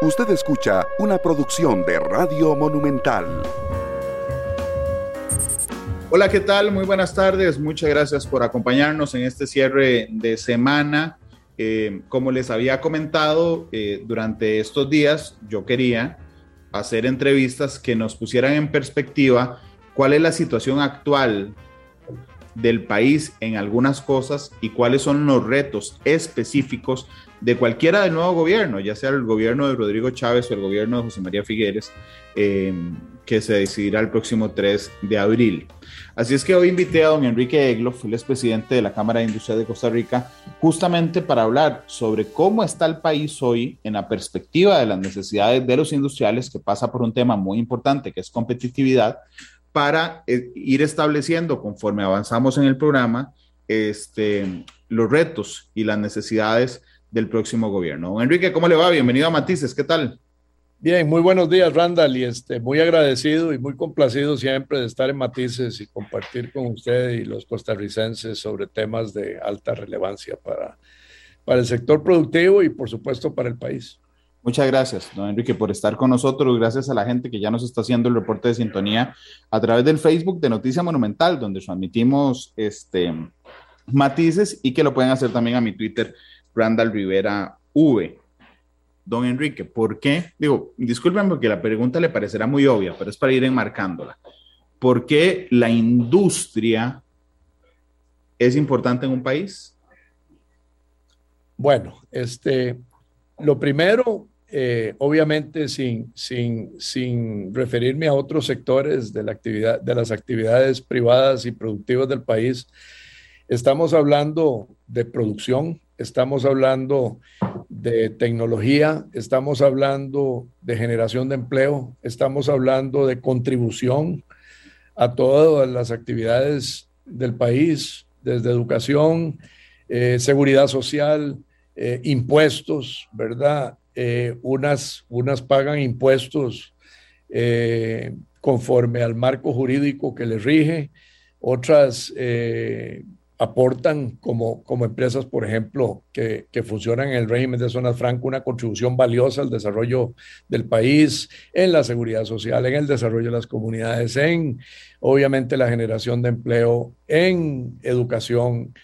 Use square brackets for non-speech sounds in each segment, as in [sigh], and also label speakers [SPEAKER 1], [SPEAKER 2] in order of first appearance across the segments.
[SPEAKER 1] Usted escucha una producción de Radio Monumental.
[SPEAKER 2] Hola, ¿qué tal? Muy buenas tardes. Muchas gracias por acompañarnos en este cierre de semana. Eh, como les había comentado, eh, durante estos días yo quería hacer entrevistas que nos pusieran en perspectiva cuál es la situación actual del país en algunas cosas y cuáles son los retos específicos de cualquiera del nuevo gobierno, ya sea el gobierno de Rodrigo Chávez o el gobierno de José María Figueres, eh, que se decidirá el próximo 3 de abril. Así es que hoy invité a don Enrique Egloff, el presidente de la Cámara de Industria de Costa Rica, justamente para hablar sobre cómo está el país hoy en la perspectiva de las necesidades de los industriales, que pasa por un tema muy importante, que es competitividad, para eh, ir estableciendo, conforme avanzamos en el programa, este, los retos y las necesidades del próximo gobierno. Enrique, ¿cómo le va? Bienvenido a Matices, ¿qué tal?
[SPEAKER 3] Bien, muy buenos días, Randall, y este, muy agradecido y muy complacido siempre de estar en Matices y compartir con usted y los costarricenses sobre temas de alta relevancia para, para el sector productivo y, por supuesto, para el país.
[SPEAKER 2] Muchas gracias, don Enrique, por estar con nosotros. Gracias a la gente que ya nos está haciendo el reporte de sintonía a través del Facebook de Noticia Monumental, donde transmitimos este, matices y que lo pueden hacer también a mi Twitter, Randall Rivera V. Don Enrique, ¿por qué? Digo, disculpen porque la pregunta le parecerá muy obvia, pero es para ir enmarcándola. ¿Por qué la industria es importante en un país?
[SPEAKER 3] Bueno, este, lo primero, eh, obviamente sin, sin, sin referirme a otros sectores de, la actividad, de las actividades privadas y productivas del país, estamos hablando de producción, estamos hablando de tecnología, estamos hablando de generación de empleo, estamos hablando de contribución a todas las actividades del país, desde educación, eh, seguridad social, eh, impuestos, ¿verdad? Eh, unas, unas pagan impuestos conforme al marco jurídico que les rige, otras aportan como, como empresas, por ejemplo, que, que, funcionan en el régimen de zonas franco, una contribución valiosa al desarrollo del país, en la seguridad social, en el desarrollo de las comunidades, en obviamente la generación de empleo, en educación.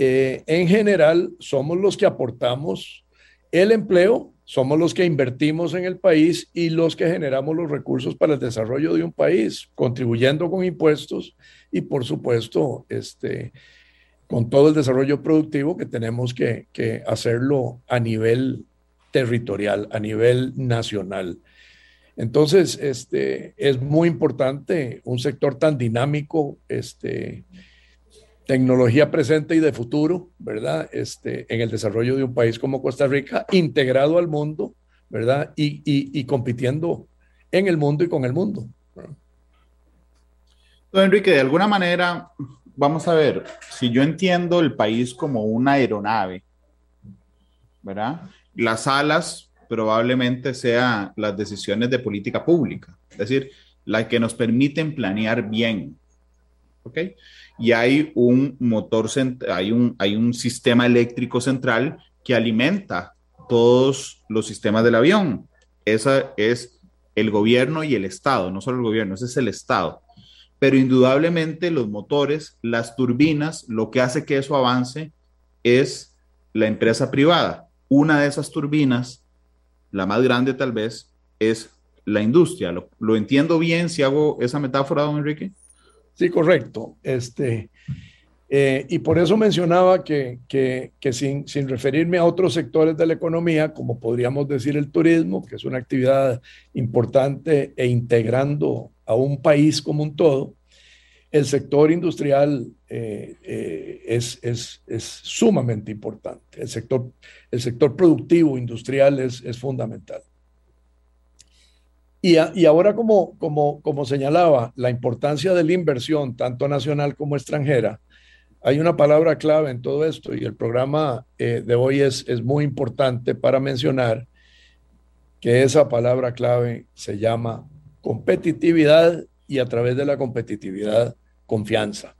[SPEAKER 3] Eh, en general, somos los que aportamos el empleo, somos los que invertimos en el país y los que generamos los recursos para el desarrollo de un país, contribuyendo con impuestos y por supuesto, este, con todo el desarrollo productivo que tenemos que, hacerlo a nivel territorial, a nivel nacional. Entonces, este, es muy importante un sector tan dinámico, este, tecnología presente y de futuro, ¿verdad? Este, en el desarrollo de un país como Costa Rica, integrado al mundo, ¿verdad? Y, y compitiendo en el mundo y con el mundo.
[SPEAKER 2] Don Enrique, de alguna manera, vamos a ver, si yo entiendo el país como una aeronave, ¿verdad? Las alas probablemente sean las decisiones de política pública, es decir, las que nos permiten planear bien, ¿ok? Y hay un motor, hay un, hay un sistema eléctrico central que alimenta todos los sistemas del avión. Esa es el gobierno y el Estado, no solo el gobierno, ese es el Estado pero indudablemente los motores, las turbinas, lo que hace que eso avance es la empresa privada. Una de esas turbinas, la más grande tal vez, es la industria. ¿Lo, entiendo bien si hago esa metáfora, don Enrique?
[SPEAKER 3] Sí, correcto. Este, eh, y por eso mencionaba que, que, que sin, sin, referirme a otros sectores de la economía, como podríamos decir el turismo, que es una actividad importante e integrando a un país como un todo, el sector industrial eh, eh, es, es, es, sumamente importante. El sector, el sector productivo industrial es, es fundamental. Y, ahora, como, como, como señalaba, la importancia de la inversión, tanto nacional como extranjera, hay una palabra clave en todo esto y el programa eh, de hoy es, es muy importante para mencionar que esa palabra clave se llama competitividad y a través de la competitividad, confianza.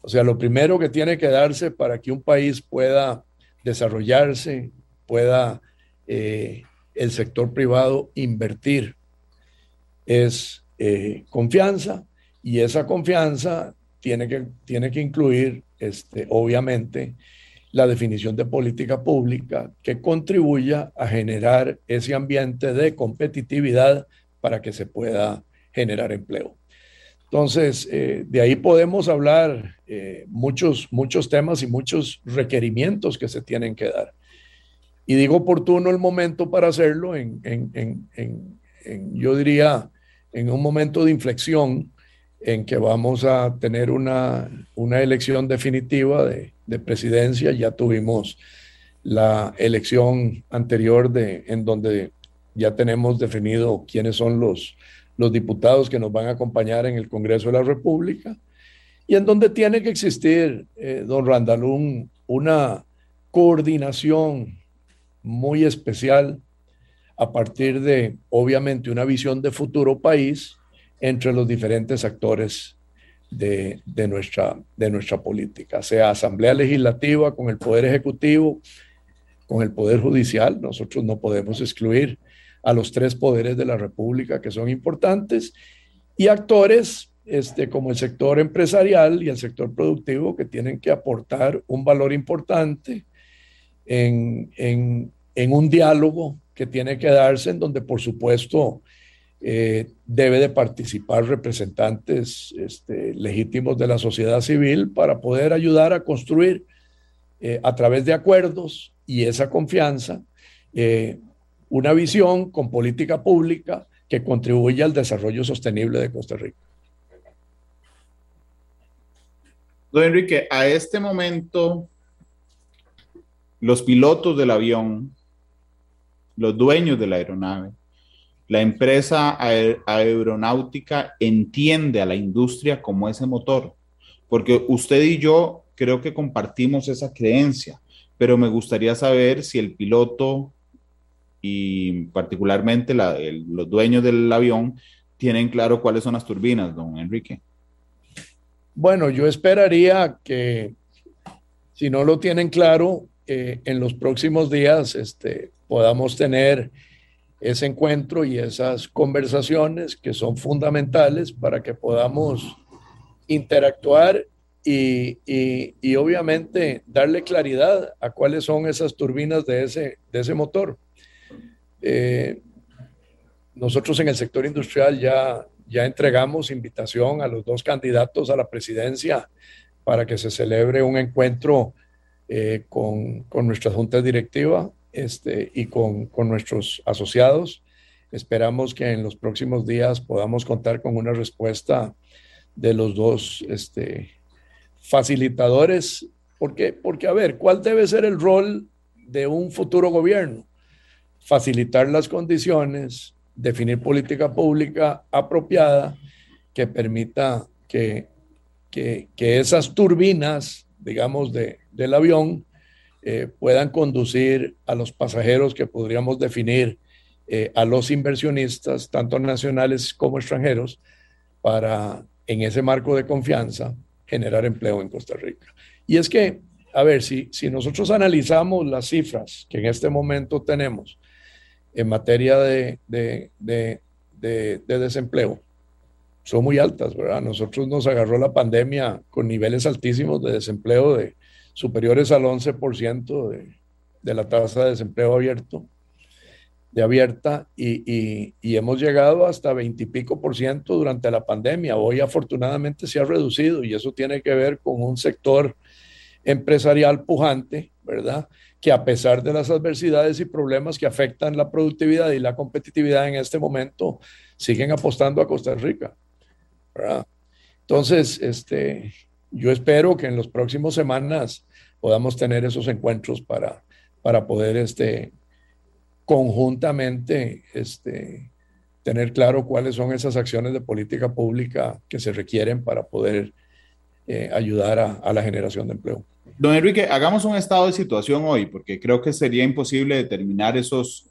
[SPEAKER 3] O sea, lo primero que tiene que darse para que un país pueda desarrollarse, pueda eh, el sector privado invertir es eh, confianza y esa confianza tiene que, tiene que incluir, este, obviamente, la definición de política pública que contribuya a generar ese ambiente de competitividad para que se pueda generar empleo. Entonces, eh, de ahí podemos hablar eh, muchos, muchos temas y muchos requerimientos que se tienen que dar. Y digo oportuno el momento para hacerlo en, yo diría, en un momento de inflexión en que vamos a tener una, una elección definitiva de, de, presidencia. Ya tuvimos la elección anterior de, en donde ya tenemos definido quiénes son los, los diputados que nos van a acompañar en el Congreso de la República, y en donde tiene que existir, eh, don Randalún, una coordinación muy especial a partir de, obviamente, una visión de futuro país entre los diferentes actores de, de, nuestra, de nuestra política, sea Asamblea Legislativa con el Poder Ejecutivo, con el Poder Judicial, nosotros no podemos excluir a los tres poderes de la República que son importantes y actores este, como el sector empresarial y el sector productivo que tienen que aportar un valor importante en, en, un diálogo que tiene que darse en donde por supuesto eh, debe de participar representantes este, legítimos de la sociedad civil para poder ayudar a construir eh, a través de acuerdos y esa confianza eh, una visión con política pública que contribuya al desarrollo sostenible de Costa Rica.
[SPEAKER 2] Don Enrique, a este momento, los pilotos del avión, los dueños de la aeronave, la empresa aeronáutica entiende a la industria como ese motor, porque usted y yo creo que compartimos esa creencia, pero me gustaría saber si el piloto y particularmente los dueños del avión tienen claro cuáles son las turbinas, don Enrique.
[SPEAKER 3] Bueno, yo esperaría que si no lo tienen claro, eh, en los próximos días este, podamos tener ese encuentro y esas conversaciones que son fundamentales para que podamos interactuar y, y, obviamente darle claridad a cuáles son esas turbinas de ese, de ese motor. Eh, nosotros en el sector industrial ya, ya entregamos invitación a los dos candidatos a la presidencia para que se celebre un encuentro eh, con, con, nuestra junta directiva este, y con, con, nuestros asociados. Esperamos que en los próximos días podamos contar con una respuesta de los dos este, facilitadores, porque, porque, a ver, ¿cuál debe ser el rol de un futuro gobierno? facilitar las condiciones, definir política pública apropiada que permita que, que, esas turbinas, digamos, de, del avión eh, puedan conducir a los pasajeros que podríamos definir eh, a los inversionistas, tanto nacionales como extranjeros, para en ese marco de confianza generar empleo en Costa Rica. Y es que, a ver, si, si nosotros analizamos las cifras que en este momento tenemos en materia de, desempleo son muy altas, ¿verdad? Nosotros nos agarró la pandemia con niveles altísimos de desempleo de superiores al 11% de, de la tasa de desempleo abierto, de abierta, y, y hemos llegado hasta 20 y pico por ciento durante la pandemia. Hoy afortunadamente se ha reducido y eso tiene que ver con un sector empresarial pujante, ¿verdad? que a pesar de las adversidades y problemas que afectan la productividad y la competitividad en este momento, siguen apostando a Costa Rica. Entonces, este, yo espero que en las próximas semanas podamos tener esos encuentros para, para poder este, conjuntamente este, tener claro cuáles son esas acciones de política pública que se requieren para poder eh, ayudar a la generación de empleo.
[SPEAKER 2] Don Enrique, hagamos un estado de situación hoy, porque creo que sería imposible determinar esos...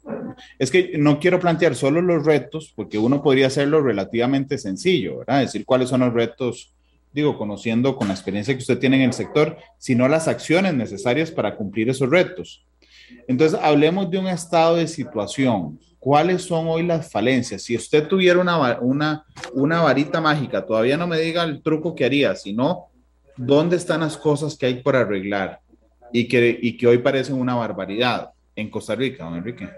[SPEAKER 2] Es que no quiero plantear solo los retos, porque uno podría hacerlo relativamente sencillo, ¿verdad? Decir cuáles son los retos, digo, conociendo con la experiencia que usted tiene en el sector, sino las acciones necesarias para cumplir esos retos. Entonces, hablemos de un estado de situación. ¿Cuáles son hoy las falencias? Si usted tuviera una, una, una varita mágica, todavía no me diga el truco que haría, sino dónde están las cosas que hay por arreglar y que, y que hoy parecen una barbaridad en Costa Rica, don Enrique.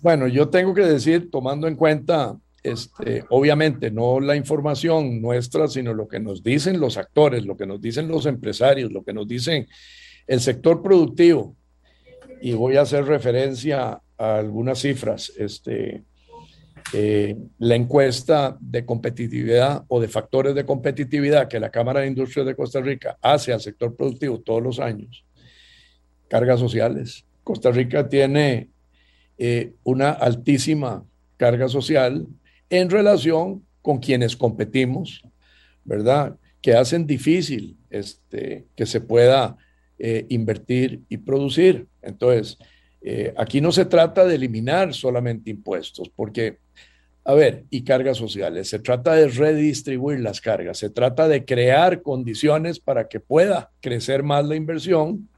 [SPEAKER 3] Bueno, yo tengo que decir, tomando en cuenta, este, obviamente, no la información nuestra, sino lo que nos dicen los actores, lo que nos dicen los empresarios, lo que nos dicen el sector productivo, y voy a hacer referencia a algunas cifras. Este, eh, la encuesta de competitividad o de factores de competitividad que la Cámara de Industria de Costa Rica hace al sector productivo todos los años, cargas sociales. Costa Rica tiene eh, una altísima carga social en relación con quienes competimos, ¿verdad? Que hacen difícil este, que se pueda eh, invertir y producir. Entonces, eh, aquí no se trata de eliminar solamente impuestos, porque, a ver, y cargas sociales, se trata de redistribuir las cargas, se trata de crear condiciones para que pueda crecer más la inversión,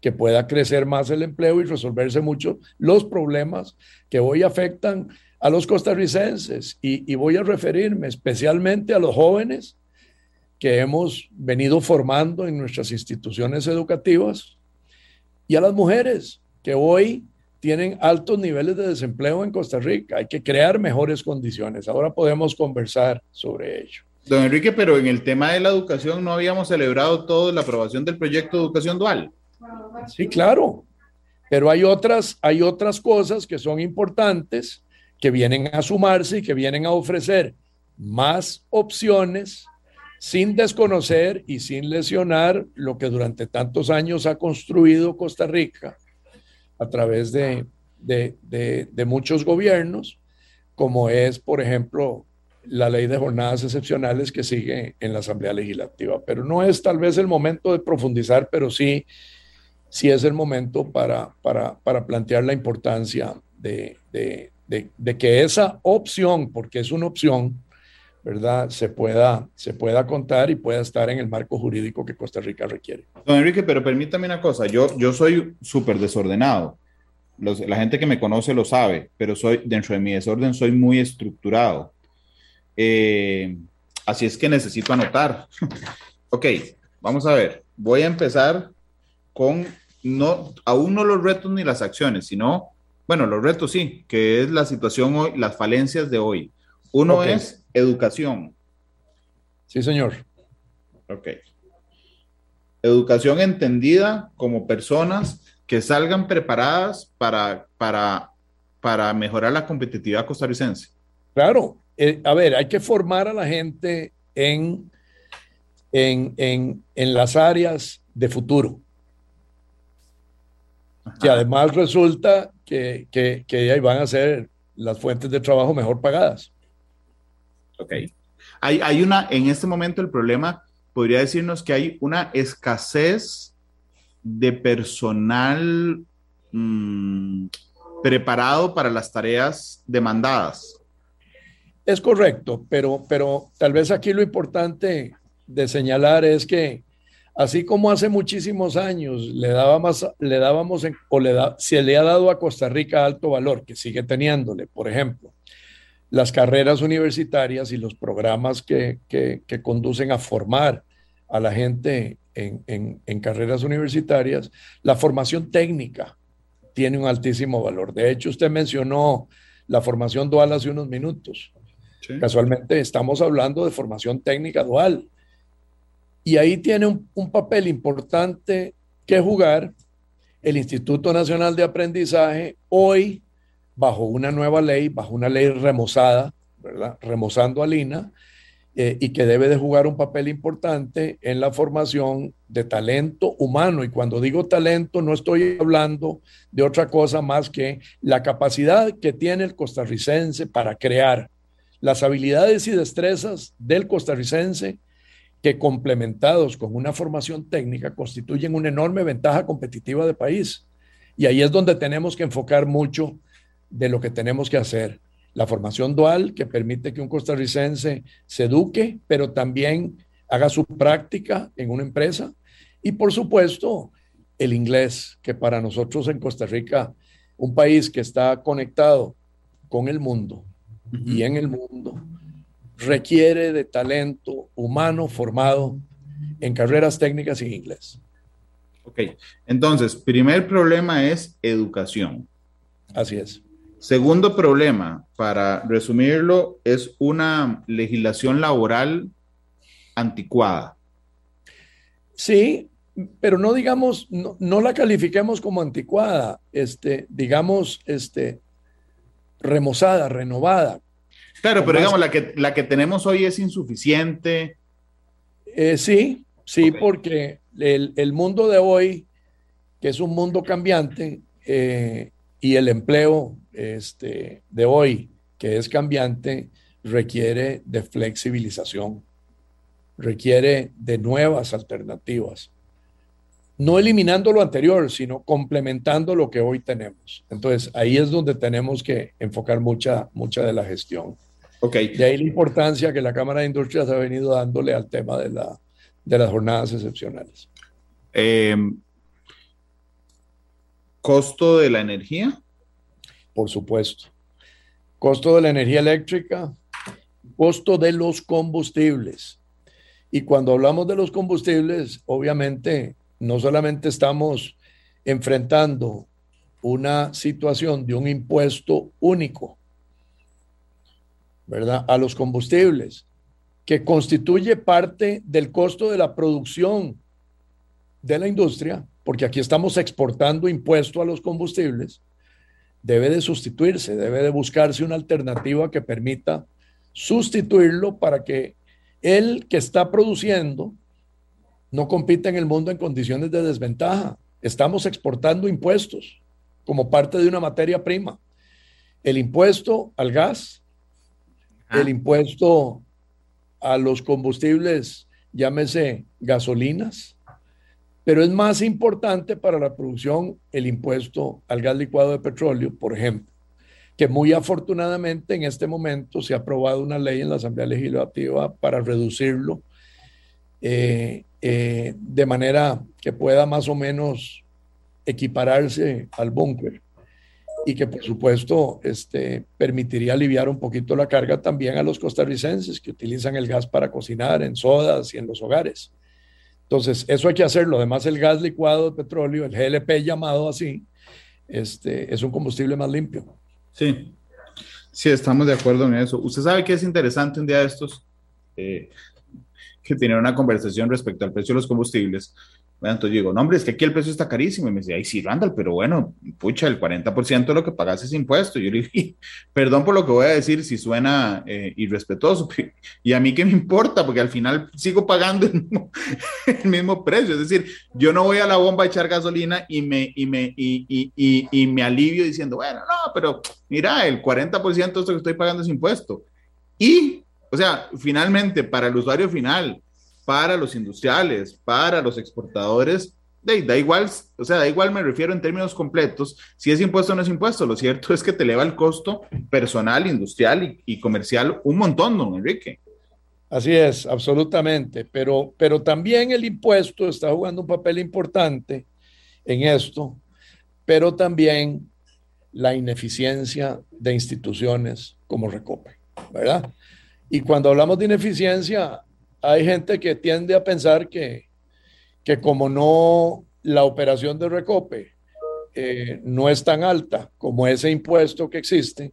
[SPEAKER 3] que pueda crecer más el empleo y resolverse mucho los problemas que hoy afectan a los costarricenses. y voy a referirme especialmente a los jóvenes que hemos venido formando en nuestras instituciones educativas y a las mujeres que hoy tienen altos niveles de desempleo en Costa Rica. Hay que crear mejores condiciones. Ahora podemos conversar sobre ello.
[SPEAKER 2] Don Enrique, pero en el tema de la educación no habíamos celebrado todo la aprobación del proyecto de educación dual.
[SPEAKER 3] Sí, claro. Pero hay otras, hay otras cosas que son importantes que vienen a sumarse y que vienen a ofrecer más opciones sin desconocer y sin lesionar lo que durante tantos años ha construido Costa Rica a través de, muchos gobiernos, como es, por ejemplo, la ley de jornadas excepcionales que sigue en la Asamblea Legislativa. Pero no es tal vez el momento de profundizar, pero sí, sí es el momento para, para, plantear la importancia de, de, que esa opción, porque es una opción, ¿verdad? Se pueda, se pueda contar y pueda estar en el marco jurídico que Costa Rica requiere.
[SPEAKER 2] Don Enrique, pero permítame una cosa, yo, yo soy súper desordenado. la gente que me conoce lo sabe, pero soy, dentro de mi desorden soy muy estructurado. Eh, así es que necesito anotar. [laughs] ok, vamos a ver. Voy a empezar con, no, aún no los retos ni las acciones, sino, bueno, los retos sí, que es la situación hoy, las falencias de hoy. Uno es educación.
[SPEAKER 3] Sí, señor.
[SPEAKER 2] Ok. Educación entendida como personas que salgan preparadas para, para, para mejorar la competitividad costarricense.
[SPEAKER 3] Claro. Eh, a ver, hay que formar a la gente en, en, las áreas de futuro. Que además resulta que, que, que ahí van a ser las fuentes de trabajo mejor pagadas.
[SPEAKER 2] Ok. Hay, hay una, en este momento el problema podría decirnos que hay una escasez de personal mm, preparado para las tareas demandadas.
[SPEAKER 3] Es correcto, pero, pero tal vez aquí lo importante de señalar es que así como hace muchísimos años le dábamos, le dábamos o le da, se le ha dado a Costa Rica alto valor, que sigue teniéndole, por ejemplo, las carreras universitarias y los programas que, conducen a formar a la gente en, carreras universitarias, la formación técnica tiene un altísimo valor. De hecho, usted mencionó la formación dual hace unos minutos. Casualmente estamos hablando de formación técnica dual. Y ahí tiene un, papel importante que jugar el Instituto Nacional de Aprendizaje hoy bajo una nueva ley, bajo una ley remozada. Remozando a Lina, eh, y que debe de jugar un papel importante en la formación de talento humano. Y cuando digo talento, no estoy hablando de otra cosa más que la capacidad que tiene el costarricense para crear las habilidades y destrezas del costarricense que complementados con una formación técnica constituyen una enorme ventaja competitiva de país. Y ahí es donde tenemos que enfocar mucho de lo que tenemos que hacer. La formación dual que permite que un costarricense se eduque, pero también haga su práctica en una empresa. Y por supuesto, el inglés, que para nosotros en Costa Rica, un país que está conectado con el mundo y en el mundo, requiere de talento humano formado en carreras técnicas en inglés.
[SPEAKER 2] Ok, entonces, primer problema es educación.
[SPEAKER 3] Así es.
[SPEAKER 2] Segundo problema, para resumirlo, es una legislación laboral anticuada.
[SPEAKER 3] Sí, pero no digamos, no, la califiquemos como anticuada, este, digamos, este, remozada, renovada.
[SPEAKER 2] Claro, pero digamos, la que, la que tenemos hoy es insuficiente.
[SPEAKER 3] Eh, sí, sí, porque el, mundo de hoy, que es un mundo cambiante, eh, y el empleo este, de hoy, que es cambiante, requiere de flexibilización, requiere de nuevas alternativas. No eliminando lo anterior, sino complementando lo que hoy tenemos. Entonces, ahí es donde tenemos que enfocar mucha, mucha de la gestión.
[SPEAKER 2] Okay.
[SPEAKER 3] De ahí la importancia que la Cámara de Industrias ha venido dándole al tema de, la, de las jornadas excepcionales.
[SPEAKER 2] Eh, ¿Costo de la energía?
[SPEAKER 3] Por supuesto. Costo de la energía eléctrica, costo de los combustibles. Y cuando hablamos de los combustibles, obviamente no solamente estamos enfrentando una situación de un impuesto único, ¿verdad? A los combustibles, que constituye parte del costo de la producción de la industria, porque aquí estamos exportando impuesto a los combustibles, debe de sustituirse, debe de buscarse una alternativa que permita sustituirlo para que el que está produciendo no compita en el mundo en condiciones de desventaja. Estamos exportando impuestos como parte de una materia prima. El impuesto al gas, el impuesto a los combustibles, llámese gasolinas, pero es más importante para la producción el impuesto al gas licuado de petróleo, por ejemplo, que muy afortunadamente en este momento se ha aprobado una ley en la Asamblea Legislativa para reducirlo eh, eh, de manera que pueda más o menos equipararse al búnker y que por supuesto este, permitiría aliviar un poquito la carga también a los costarricenses que utilizan el gas para cocinar en sodas y en los hogares. Entonces, eso hay que hacerlo. Además, el gas licuado de petróleo, el GLP llamado así, este, es un combustible más limpio.
[SPEAKER 2] Sí, sí, estamos de acuerdo en eso. Usted sabe que es interesante un día de estos eh, que tener una conversación respecto al precio de los combustibles bueno, entonces yo digo, no, hombre, es que aquí el precio está carísimo. Y me dice, ay, sí, Randall, pero bueno, pucha, el 40% de lo que pagas es impuesto. Y yo le dije, [laughs] perdón por lo que voy a decir si suena eh, irrespetuoso. [laughs] Y a mí qué me importa, porque al final sigo pagando [laughs] el mismo, precio. Es decir, yo no voy a la bomba a echar gasolina y me, y me, y, y, y, me alivio diciendo, bueno, no, pero mira, el 40% de esto que estoy pagando es impuesto. Y, o sea, finalmente, para el usuario final, para los industriales, para los exportadores, da igual, o sea, da igual me refiero en términos completos, si es impuesto o no es impuesto, lo cierto [laughs] es que te eleva el costo personal, industrial y, comercial un montón, don Enrique.
[SPEAKER 3] Así es, absolutamente, pero, pero también el impuesto está jugando un papel importante en esto, pero también la ineficiencia de instituciones como Recope, ¿verdad? Y cuando hablamos de ineficiencia, hay gente que tiende a pensar que, que como no la operación de recope eh, no es tan alta como ese impuesto que existe,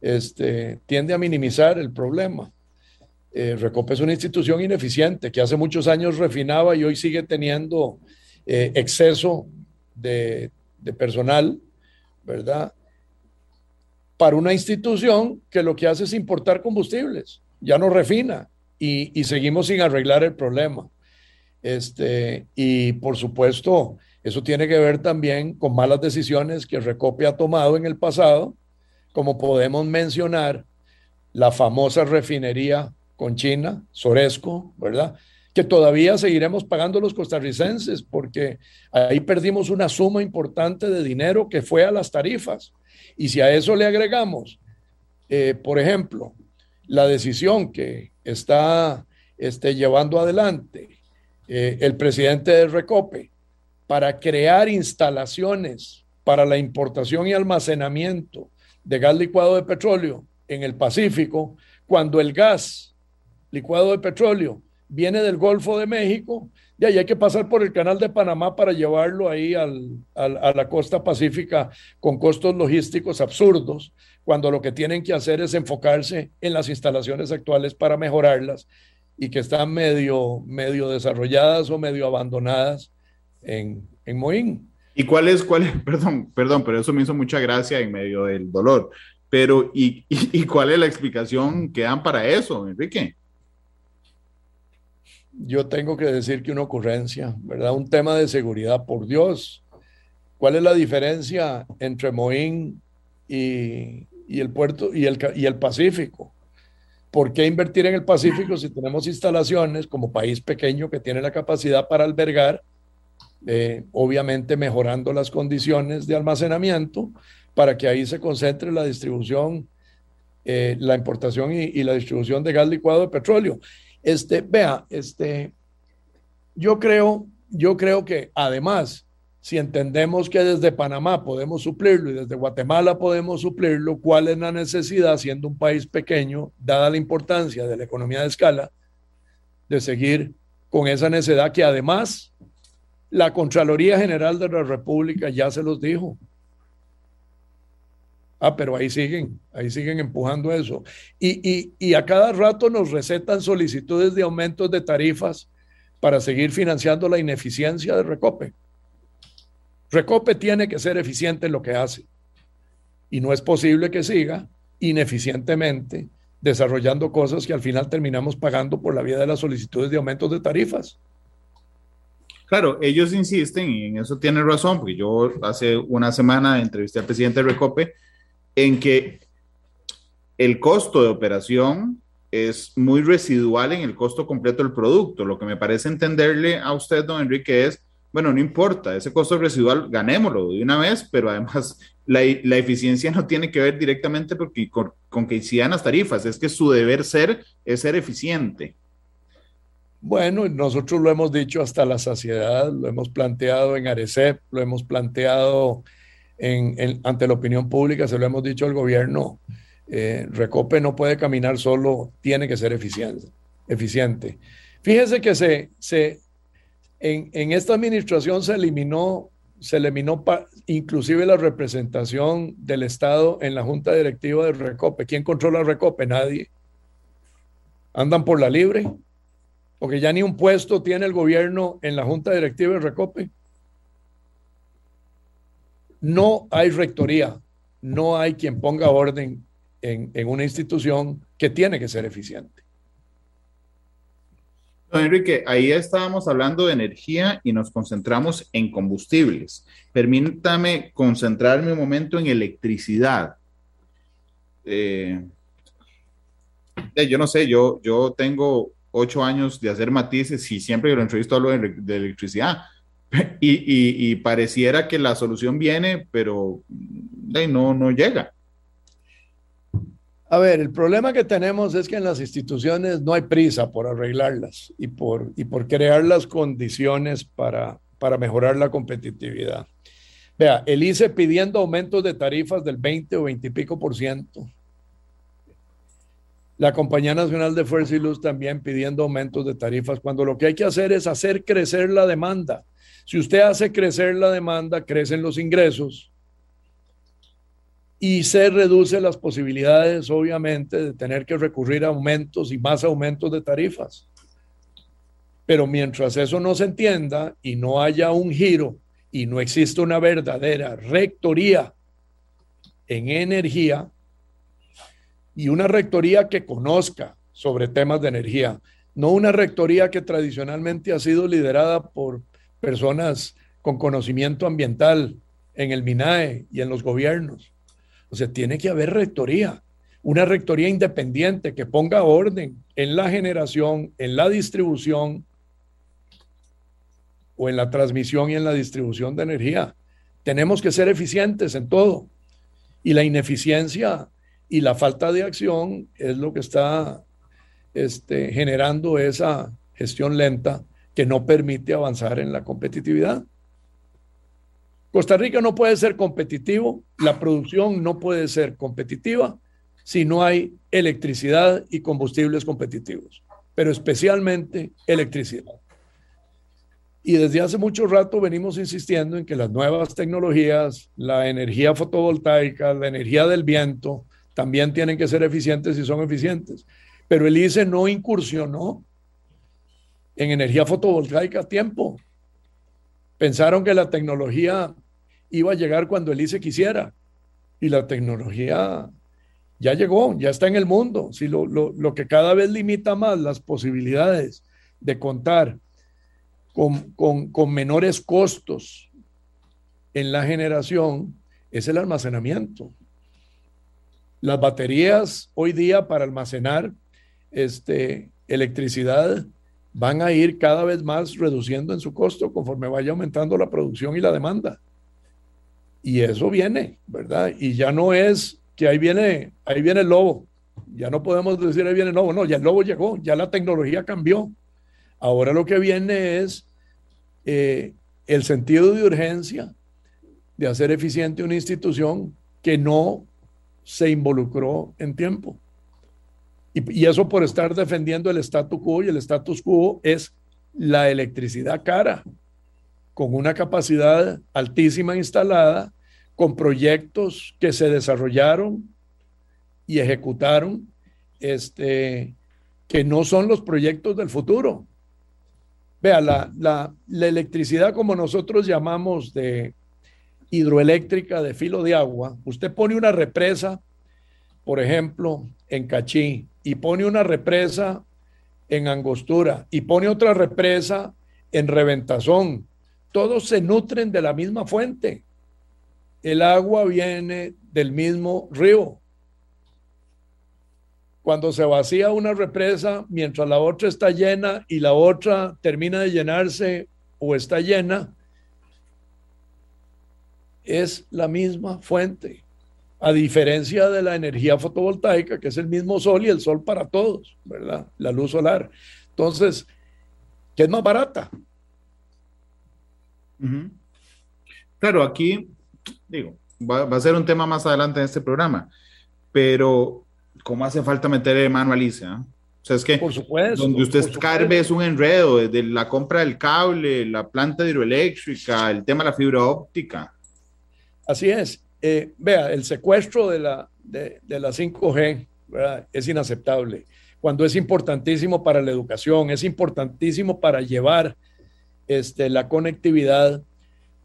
[SPEAKER 3] este, tiende a minimizar el problema. Eh, recope es una institución ineficiente que hace muchos años refinaba y hoy sigue teniendo eh, exceso de, de personal, ¿verdad? Para una institución que lo que hace es importar combustibles, ya no refina y, seguimos sin arreglar el problema. Este, y por supuesto, eso tiene que ver también con malas decisiones que Recope ha tomado en el pasado, como podemos mencionar la famosa refinería con China, Soresco, ¿verdad? Que todavía seguiremos pagando los costarricenses porque ahí perdimos una suma importante de dinero que fue a las tarifas. Y si a eso le agregamos, eh, por ejemplo, la decisión que está este, llevando adelante eh, el presidente de Recope para crear instalaciones para la importación y almacenamiento de gas licuado de petróleo en el Pacífico, cuando el gas licuado de petróleo viene del Golfo de México, y ahí hay que pasar por el canal de Panamá para llevarlo ahí al, a la costa pacífica con costos logísticos absurdos, cuando lo que tienen que hacer es enfocarse en las instalaciones actuales para mejorarlas y que están medio, medio desarrolladas o medio abandonadas en, en Moín.
[SPEAKER 2] ¿Y cuál es, cuál es, [laughs] perdón, perdón, pero eso me hizo mucha gracia en medio del dolor, pero ¿y, y, y cuál es la explicación que dan para eso, Enrique?
[SPEAKER 3] Yo tengo que decir que una ocurrencia, ¿verdad? Un tema de seguridad, por Dios. ¿Cuál es la diferencia entre Moín y, y el puerto y el, y el Pacífico? ¿Por qué invertir en el Pacífico si tenemos instalaciones como país pequeño que tiene la capacidad para albergar eh, obviamente mejorando las condiciones de almacenamiento para que ahí se concentre la distribución, eh, la importación y, y, la distribución de gas licuado de petróleo. Este, vea, este, yo creo, yo creo que además, si entendemos que desde Panamá podemos suplirlo y desde Guatemala podemos suplirlo, ¿cuál es la necesidad, siendo un país pequeño, dada la importancia de la economía de escala, de seguir con esa necesidad que además la Contraloría General de la República ya se los dijo. Ah, pero ahí siguen, ahí siguen empujando eso. Y, y, y, a cada rato nos recetan solicitudes de aumentos de tarifas para seguir financiando la ineficiencia de Recope. Recope tiene que ser eficiente en lo que hace. Y no es posible que siga ineficientemente desarrollando cosas que al final terminamos pagando por la vía de las solicitudes de aumentos de tarifas.
[SPEAKER 2] Claro, ellos insisten, y en eso tienen razón, porque yo hace una semana entrevisté al presidente de Recope, en que el costo de operación es muy residual en el costo completo del producto. Lo que me parece entenderle a usted, don Enrique, es, bueno, no importa, ese costo residual ganémoslo de una vez, pero además la, la eficiencia no tiene que ver directamente porque, con, con que incidan las tarifas, es que su deber ser es ser eficiente.
[SPEAKER 3] Bueno, nosotros lo hemos dicho hasta la saciedad, lo hemos planteado en Arecep, lo hemos planteado en, ante la opinión pública, se lo hemos dicho al gobierno. Eh, Recope no puede caminar solo, tiene que ser eficiente. eficiente. Fíjese que se, se, en, esta administración se eliminó, se eliminó inclusive la representación del Estado en la junta directiva de Recope. ¿Quién controla Recope? Nadie. Andan por la libre porque ya ni un puesto tiene el gobierno en la junta directiva de Recope. No hay rectoría, no hay quien ponga orden en, en una institución que tiene que ser eficiente.
[SPEAKER 2] Don Enrique, ahí estábamos hablando de energía y nos concentramos en combustibles. Permítame concentrarme un momento en electricidad. Eh, yo no sé, yo, yo tengo ocho años de hacer matices y siempre que lo entrevisto hablo de, de electricidad. [laughs] Y, y, pareciera que la solución viene, pero no, no llega.
[SPEAKER 3] A ver, el problema que tenemos es que en las instituciones no hay prisa por arreglarlas y por, y por crear las condiciones para, para mejorar la competitividad. Vea, el ICE pidiendo aumentos de tarifas del 20 o 20 y pico por ciento la Compañía Nacional de Fuerza y Luz también pidiendo aumentos de tarifas, cuando lo que hay que hacer es hacer crecer la demanda. Si usted hace crecer la demanda, crecen los ingresos y se reducen las posibilidades, obviamente, de tener que recurrir a aumentos y más aumentos de tarifas. Pero mientras eso no se entienda y no haya un giro y no existe una verdadera rectoría en energía, y una rectoría que conozca sobre temas de energía, no una rectoría que tradicionalmente ha sido liderada por personas con conocimiento ambiental en el MINAE y en los gobiernos. O sea, tiene que haber rectoría, una rectoría independiente que ponga orden en la generación, en la distribución o en la transmisión y en la distribución de energía. Tenemos que ser eficientes en todo. Y la ineficiencia y la falta de acción es lo que está este, generando esa gestión lenta que no permite avanzar en la competitividad. Costa Rica no puede ser competitivo, la producción no puede ser competitiva si no hay electricidad y combustibles competitivos, pero especialmente electricidad. Y desde hace mucho rato venimos insistiendo en que las nuevas tecnologías, la energía fotovoltaica, la energía del viento, también tienen que ser eficientes y son eficientes. Pero el ICE no incursionó en energía fotovoltaica a tiempo. Pensaron que la tecnología iba a llegar cuando el ICE quisiera. Y la tecnología ya llegó, ya está en el mundo. Si lo, lo que cada vez limita más las posibilidades de contar con, menores costos en la generación es el almacenamiento. Las baterías hoy día para almacenar este, electricidad van a ir cada vez más reduciendo en su costo conforme vaya aumentando la producción y la demanda. Y eso viene, ¿verdad? Y ya no es que ahí viene, ahí viene el lobo. Ya no podemos decir ahí viene el lobo, no, ya el lobo llegó, ya la tecnología cambió. Ahora lo que viene es eh, el sentido de urgencia de hacer eficiente una institución que no se involucró en tiempo. Y, y, eso por estar defendiendo el status quo y el status quo es la electricidad cara, con una capacidad altísima instalada, con proyectos que se desarrollaron y ejecutaron, este, que no son los proyectos del futuro. Vea, la, la, electricidad como nosotros llamamos de hidroeléctrica de filo de agua, usted pone una represa, por ejemplo, en Cachí, y pone una represa en Angostura, y pone otra represa en Reventazón. Todos se nutren de la misma fuente. El agua viene del mismo río cuando se vacía una represa mientras la otra está llena y la otra termina de llenarse o está llena, es la misma fuente, a diferencia de la energía fotovoltaica, que es el mismo sol y el sol para todos, ¿verdad? La luz solar. Entonces, ¿qué es más barata?
[SPEAKER 2] Claro, aquí, digo, va, va, a ser un tema más adelante en este programa, pero ¿cómo hace falta meter mano a Alicia? O sea, es que
[SPEAKER 3] por supuesto,
[SPEAKER 2] donde usted escarbe es un enredo, desde la compra del cable, la planta hidroeléctrica, el tema de la fibra óptica.
[SPEAKER 3] Así es. Eh, vea, el secuestro de la, de, la 5G es inaceptable. Cuando es importantísimo para la educación, es importantísimo para llevar este, la conectividad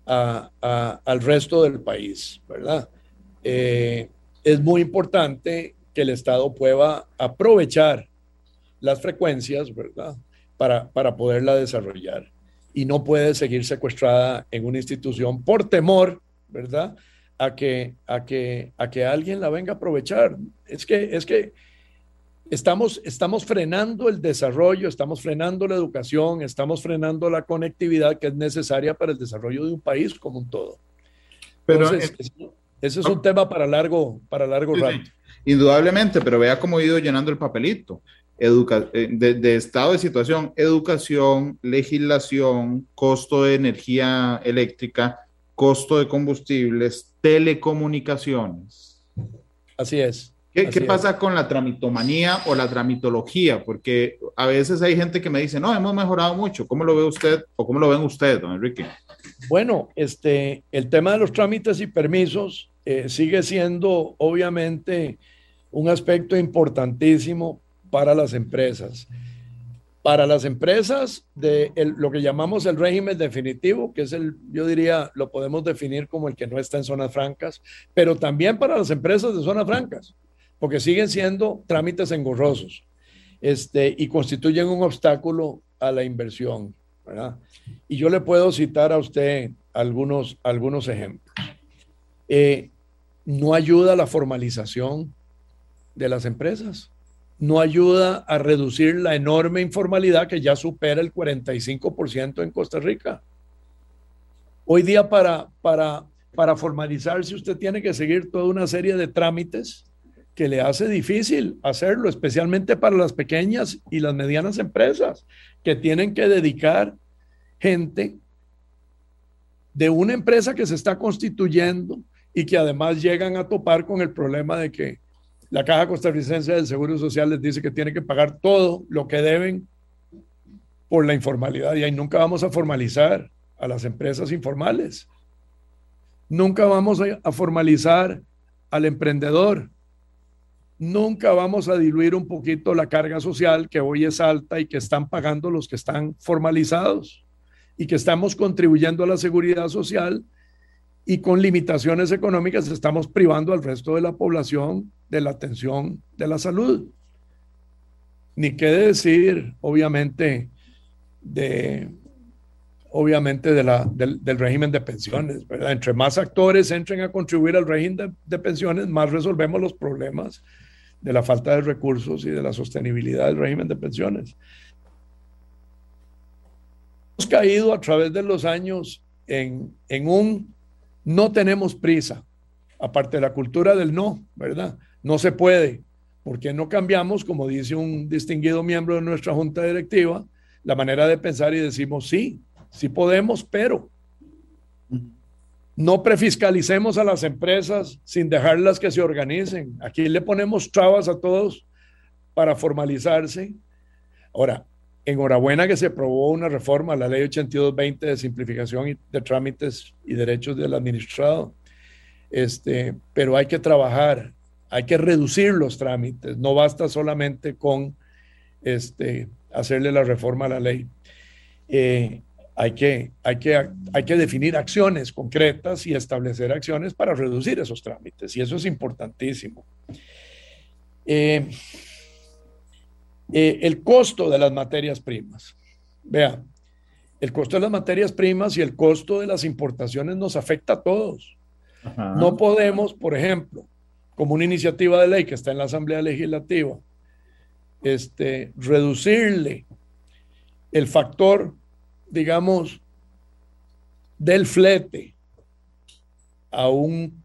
[SPEAKER 3] al resto del país, ¿verdad? Eh, es muy importante que el Estado pueda aprovechar las frecuencias, ¿verdad? Para, para poderla desarrollar. Y no puede seguir secuestrada en una institución por temor, ¿verdad? A que, a que, a que alguien la venga a aprovechar. Es que, es que estamos, estamos frenando el desarrollo, estamos frenando la educación, estamos frenando la conectividad que es necesaria para el desarrollo de un país como un todo. Pero Entonces, ese es un tema para largo, para largo rato.
[SPEAKER 2] Indudablemente, pero vea cómo he ido llenando el papelito. Educa eh, de, estado de situación, educación, legislación, costo de energía eléctrica, costo de combustibles, telecomunicaciones.
[SPEAKER 3] Así es.
[SPEAKER 2] ¿Qué, ¿qué pasa con la tramitomanía o la tramitología? Porque a veces hay gente que me dice, no, hemos mejorado mucho. ¿Cómo lo ve usted o cómo lo ven ustedes, don Enrique?
[SPEAKER 3] Bueno, este, el tema de los trámites y permisos eh, sigue siendo obviamente un aspecto importantísimo para las empresas. Para las empresas de lo que llamamos el régimen definitivo, que es el, yo diría, lo podemos definir como el que no está en zonas francas, pero también para las empresas de zonas francas, porque siguen siendo trámites engorrosos este, y constituyen un obstáculo a la inversión. Y yo le puedo citar a usted algunos, algunos ejemplos. Eh, no ayuda a la formalización de las empresas, no ayuda a reducir la enorme informalidad que ya supera el 45% en Costa Rica. Hoy día para, para, para formalizarse usted tiene que seguir toda una serie de trámites que le hace difícil hacerlo, especialmente para las pequeñas y las medianas empresas que tienen que dedicar gente de una empresa que se está constituyendo y que además llegan a topar con el problema de que la Caja Costarricense del Seguro Social les dice que tiene que pagar todo lo que deben por la informalidad y ahí nunca vamos a formalizar a las empresas informales. Nunca vamos a formalizar al emprendedor. Nunca vamos a diluir un poquito la carga social que hoy es alta y que están pagando los que están formalizados y que estamos contribuyendo a la seguridad social y con limitaciones económicas estamos privando al resto de la población de la atención de la salud. Ni qué decir, obviamente, de, obviamente del, régimen de pensiones. Entre más actores entren a contribuir al régimen de, pensiones, más resolvemos los problemas de la falta de recursos y de la sostenibilidad del régimen de pensiones. Hemos caído a través de los años en, en un no tenemos prisa, aparte de la cultura del no, ¿verdad? No se puede, porque no cambiamos, como dice un distinguido miembro de nuestra junta directiva, la manera de pensar y decimos sí, sí podemos, pero no prefiscalicemos a las empresas sin dejarlas que se organicen. Aquí le ponemos trabas a todos para formalizarse. Ahora, enhorabuena que se aprobó una reforma a la ley 8220 de simplificación de trámites y derechos del administrado. Este, pero hay que trabajar, hay que reducir los trámites, no basta solamente con este, hacerle la reforma a la ley. Eh, hay, que, hay, que, hay que definir acciones concretas y establecer acciones para reducir esos trámites, y eso es importantísimo. Eh, eh, el costo de las materias primas. Vean, el costo de las materias primas y el costo de las importaciones nos afecta a todos. No podemos, por ejemplo, como una iniciativa de ley que está en la Asamblea Legislativa, este, reducirle el factor, digamos, del flete a un,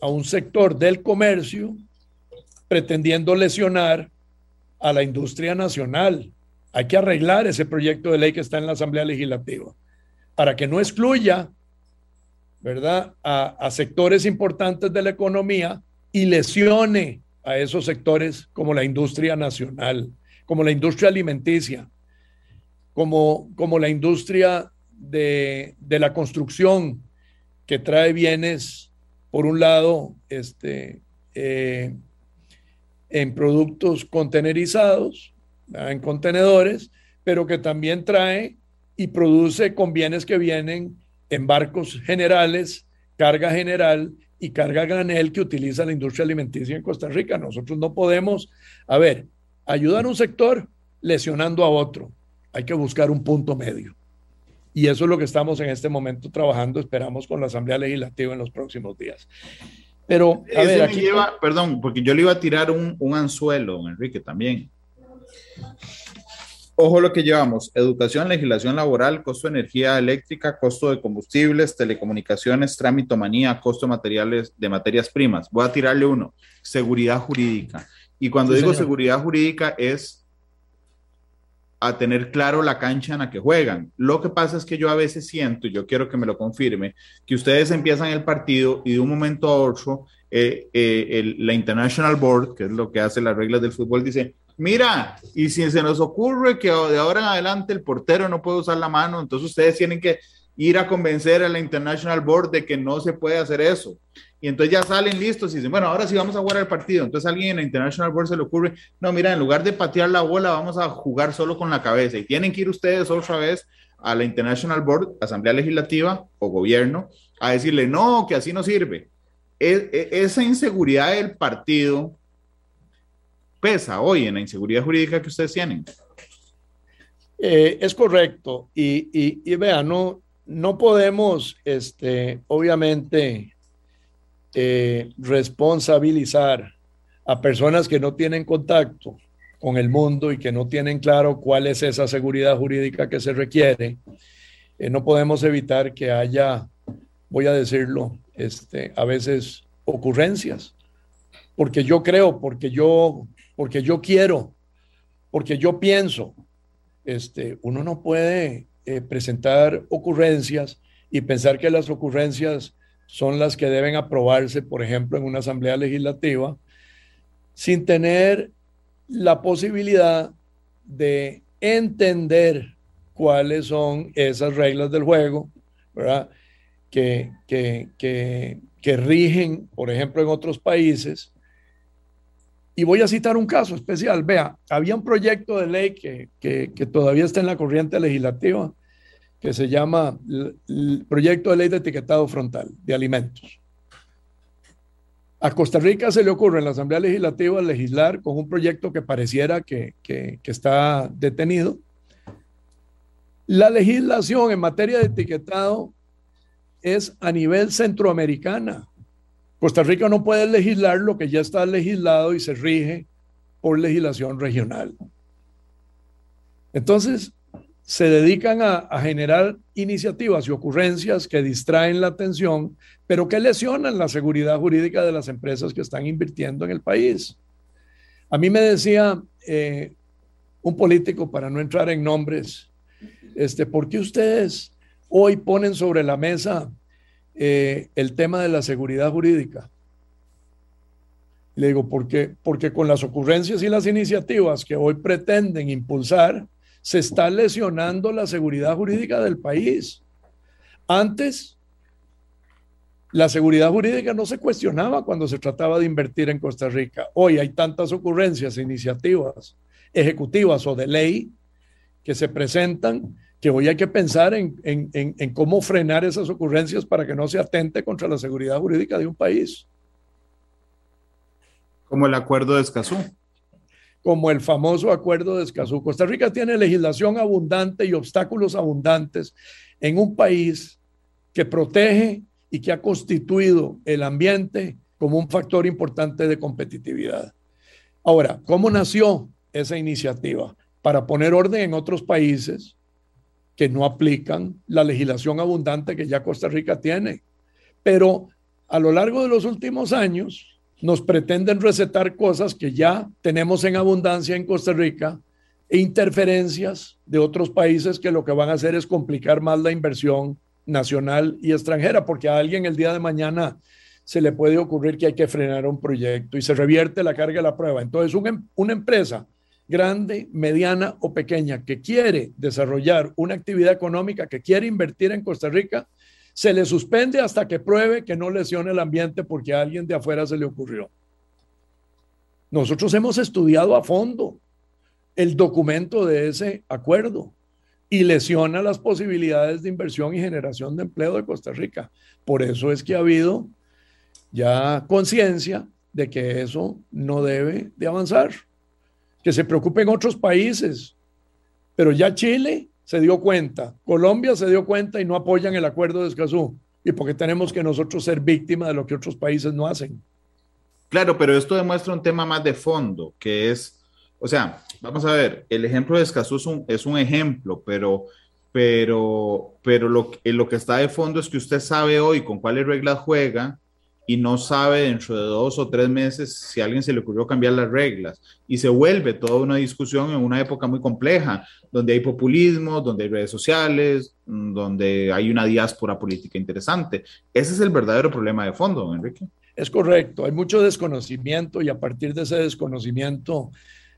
[SPEAKER 3] a un sector del comercio, pretendiendo lesionar a la industria nacional. Hay que arreglar ese proyecto de ley que está en la Asamblea Legislativa para que no excluya, ¿verdad?, a, sectores importantes de la economía y lesione a esos sectores como la industria nacional, como la industria alimenticia, como, como la industria de, la construcción que trae bienes, por un lado, este, eh, en productos contenerizados, en contenedores, pero que también trae y produce con bienes que vienen en barcos generales, carga general y carga granel que utiliza la industria alimenticia en Costa Rica. Nosotros no podemos, a ver, ayudar a un sector lesionando a otro. Hay que buscar un punto medio. Y eso es lo que estamos en este momento trabajando, esperamos con la Asamblea Legislativa en los próximos días. Pero,
[SPEAKER 2] a ver, aquí... lleva, perdón, porque yo le iba a tirar un, un anzuelo, Enrique, también. Ojo lo que llevamos, educación, legislación laboral, costo de energía eléctrica, costo de combustibles, telecomunicaciones, trámitomanía, costo de materiales, de materias primas. Voy a tirarle uno, seguridad jurídica. Y cuando digo seguridad jurídica es a tener claro la cancha en la que juegan. Lo que pasa es que yo a veces siento, y yo quiero que me lo confirme, que ustedes empiezan el partido y de un momento a otro eh, eh, la International Board, que es lo que hace las reglas del fútbol, dice, mira, y si se nos ocurre que de ahora en adelante el portero no puede usar la mano, entonces ustedes tienen que ir a convencer a la International Board de que no se puede hacer eso. Y entonces ya salen listos y dicen, bueno, ahora sí vamos a jugar el partido. Entonces alguien en la International Board se le ocurre, no, mira, en lugar de patear la bola, vamos a jugar solo con la cabeza. Y tienen que ir ustedes otra vez a la International Board, Asamblea Legislativa o gobierno, a decirle, no, que así no sirve. E, e, esa inseguridad del partido pesa hoy en la inseguridad jurídica que ustedes tienen.
[SPEAKER 3] Eh, es correcto. Y, y, y vean, no, no podemos, este, obviamente, eh, responsabilizar a personas que no tienen contacto con el mundo y que no tienen claro cuál es esa seguridad jurídica que se requiere, eh, no podemos evitar que haya, voy a decirlo, este, a veces ocurrencias, porque yo creo, porque yo, porque yo quiero, porque yo pienso, este, uno no puede eh, presentar ocurrencias y pensar que las ocurrencias son las que deben aprobarse, por ejemplo, en una asamblea legislativa, sin tener la posibilidad de entender cuáles son esas reglas del juego, ¿verdad? Que, que, que, que rigen, por ejemplo, en otros países. Y voy a citar un caso especial. Vea, había un proyecto de ley que, que todavía está en la corriente legislativa, que se llama el Proyecto de Ley de Etiquetado Frontal de Alimentos. A Costa Rica se le ocurre en la Asamblea Legislativa legislar con un proyecto que pareciera que, que, que está detenido. La legislación en materia de etiquetado es a nivel centroamericana. Costa Rica no puede legislar lo que ya está legislado y se rige por legislación regional. Entonces, se dedican a, generar iniciativas y ocurrencias que distraen la atención, pero que lesionan la seguridad jurídica de las empresas que están invirtiendo en el país. A mí me decía eh, un político, para no entrar en nombres, este, ¿por qué ustedes hoy ponen sobre la mesa eh, el tema de la seguridad jurídica? Le digo, ¿por qué? Porque con las ocurrencias y las iniciativas que hoy pretenden impulsar, se está lesionando la seguridad jurídica del país. Antes, la seguridad jurídica no se cuestionaba cuando se trataba de invertir en Costa Rica. Hoy hay tantas ocurrencias, iniciativas ejecutivas o de ley que se presentan que hoy hay que pensar en, cómo frenar esas ocurrencias para que no se atente contra la seguridad jurídica de un país.
[SPEAKER 2] Como el acuerdo de Escazú
[SPEAKER 3] como el famoso acuerdo de Escazú. Costa Rica tiene legislación abundante y obstáculos abundantes en un país que protege y que ha constituido el ambiente como un factor importante de competitividad. Ahora, ¿cómo nació esa iniciativa? Para poner orden en otros países que no aplican la legislación abundante que ya Costa Rica tiene. Pero a lo largo de los últimos años, nos pretenden recetar cosas que ya tenemos en abundancia en Costa Rica e interferencias de otros países que lo que van a hacer es complicar más la inversión nacional y extranjera, porque a alguien el día de mañana se le puede ocurrir que hay que frenar un proyecto y se revierte la carga de la prueba. Entonces, em, una empresa grande, mediana o pequeña que quiere desarrollar una actividad económica, que quiere invertir en Costa Rica, se le suspende hasta que pruebe que no lesione el ambiente porque a alguien de afuera se le ocurrió. Nosotros hemos estudiado a fondo el documento de ese acuerdo y lesiona las posibilidades de inversión y generación de empleo de Costa Rica. Por eso es que ha habido ya conciencia de que eso no debe de avanzar. Que se preocupen otros países, pero ya Chile se dio cuenta, Colombia se dio cuenta y no apoyan el acuerdo de Escazú. ¿Y porque tenemos que nosotros ser víctimas de lo que otros países no hacen?
[SPEAKER 2] Claro, pero esto demuestra un tema más de fondo, que es, o sea, vamos a ver, el ejemplo de Escazú es un, ejemplo, pero, pero, pero lo, lo que está de fondo es que usted sabe hoy con cuáles reglas juega, y no sabe dentro de dos o tres meses si a alguien se le ocurrió cambiar las reglas. Y se vuelve toda una discusión en una época muy compleja, donde hay populismo, donde hay redes sociales, mm, donde hay una diáspora política interesante. Ese es el verdadero problema de fondo, Enrique.
[SPEAKER 3] Es correcto, hay mucho desconocimiento y a partir de ese desconocimiento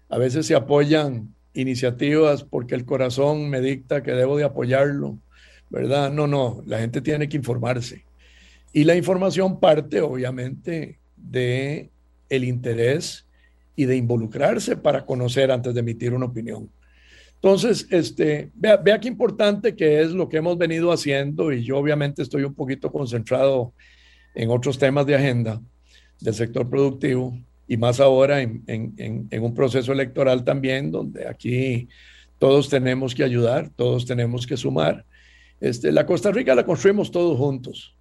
[SPEAKER 3] a veces se apoyan iniciativas porque el corazón me dicta que debo de apoyarlo, ¿verdad? No, no, la gente tiene que informarse y la información parte, obviamente, de el interés y de involucrarse para conocer antes de emitir una opinión. Entonces, este, vea, vea qué importante que es lo que hemos venido haciendo y yo obviamente estoy un poquito concentrado en otros temas de agenda del sector productivo y más ahora en, un proceso electoral también, donde aquí todos tenemos que ayudar, todos tenemos que sumar. Este, la Costa Rica la construimos todos juntos.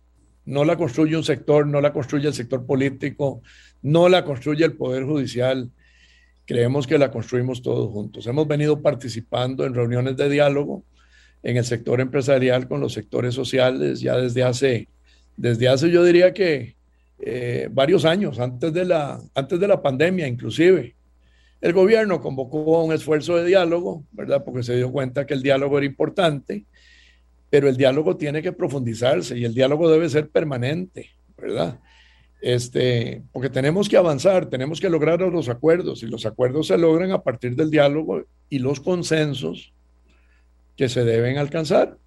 [SPEAKER 3] No la construye un sector, no la construye el sector político, no la construye el Poder Judicial. Creemos que la construimos todos juntos. Hemos venido participando en reuniones de diálogo en el sector empresarial con los sectores sociales ya desde hace, desde hace yo diría que eh, varios años, antes de, la, antes de la pandemia inclusive. El gobierno convocó un esfuerzo de diálogo, ¿verdad? Porque se dio cuenta que el diálogo era importante pero el diálogo tiene que profundizarse y el diálogo debe ser permanente, ¿verdad? Este, porque tenemos que avanzar, tenemos que lograr los acuerdos y los acuerdos se logran a partir del diálogo y los consensos que se deben alcanzar.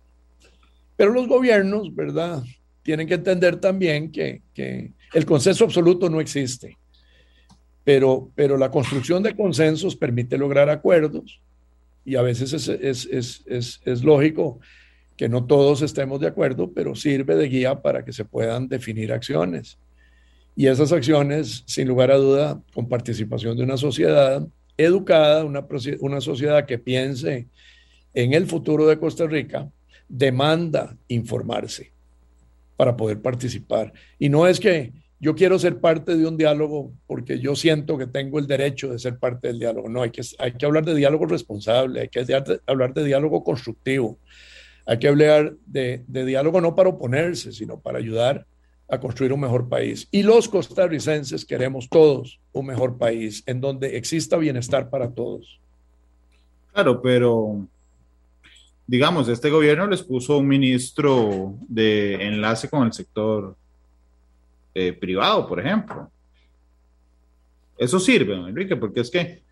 [SPEAKER 3] Pero los gobiernos, ¿verdad? Tienen que entender también que, que el consenso absoluto no existe, pero, pero la construcción de consensos permite lograr acuerdos y a veces es, es, es, es, lógico que no todos estemos de acuerdo, pero sirve de guía para que se puedan definir acciones. Y esas acciones, sin lugar a duda, con participación de una sociedad educada, una, una sociedad que piense en el futuro de Costa Rica, demanda informarse para poder participar. Y no es que yo quiero ser parte de un diálogo porque yo siento que tengo el derecho de ser parte del diálogo. No, hay que, hay que hablar de diálogo responsable, hay que hablar de diálogo constructivo, hay que hablar de, de diálogo no para oponerse, sino para ayudar a construir un mejor país. Y los costarricenses queremos todos un mejor país en donde exista bienestar para todos.
[SPEAKER 2] Claro, pero digamos, este gobierno les puso un ministro de enlace con el sector eh, privado, por ejemplo. Eso sirve, Enrique, porque es que,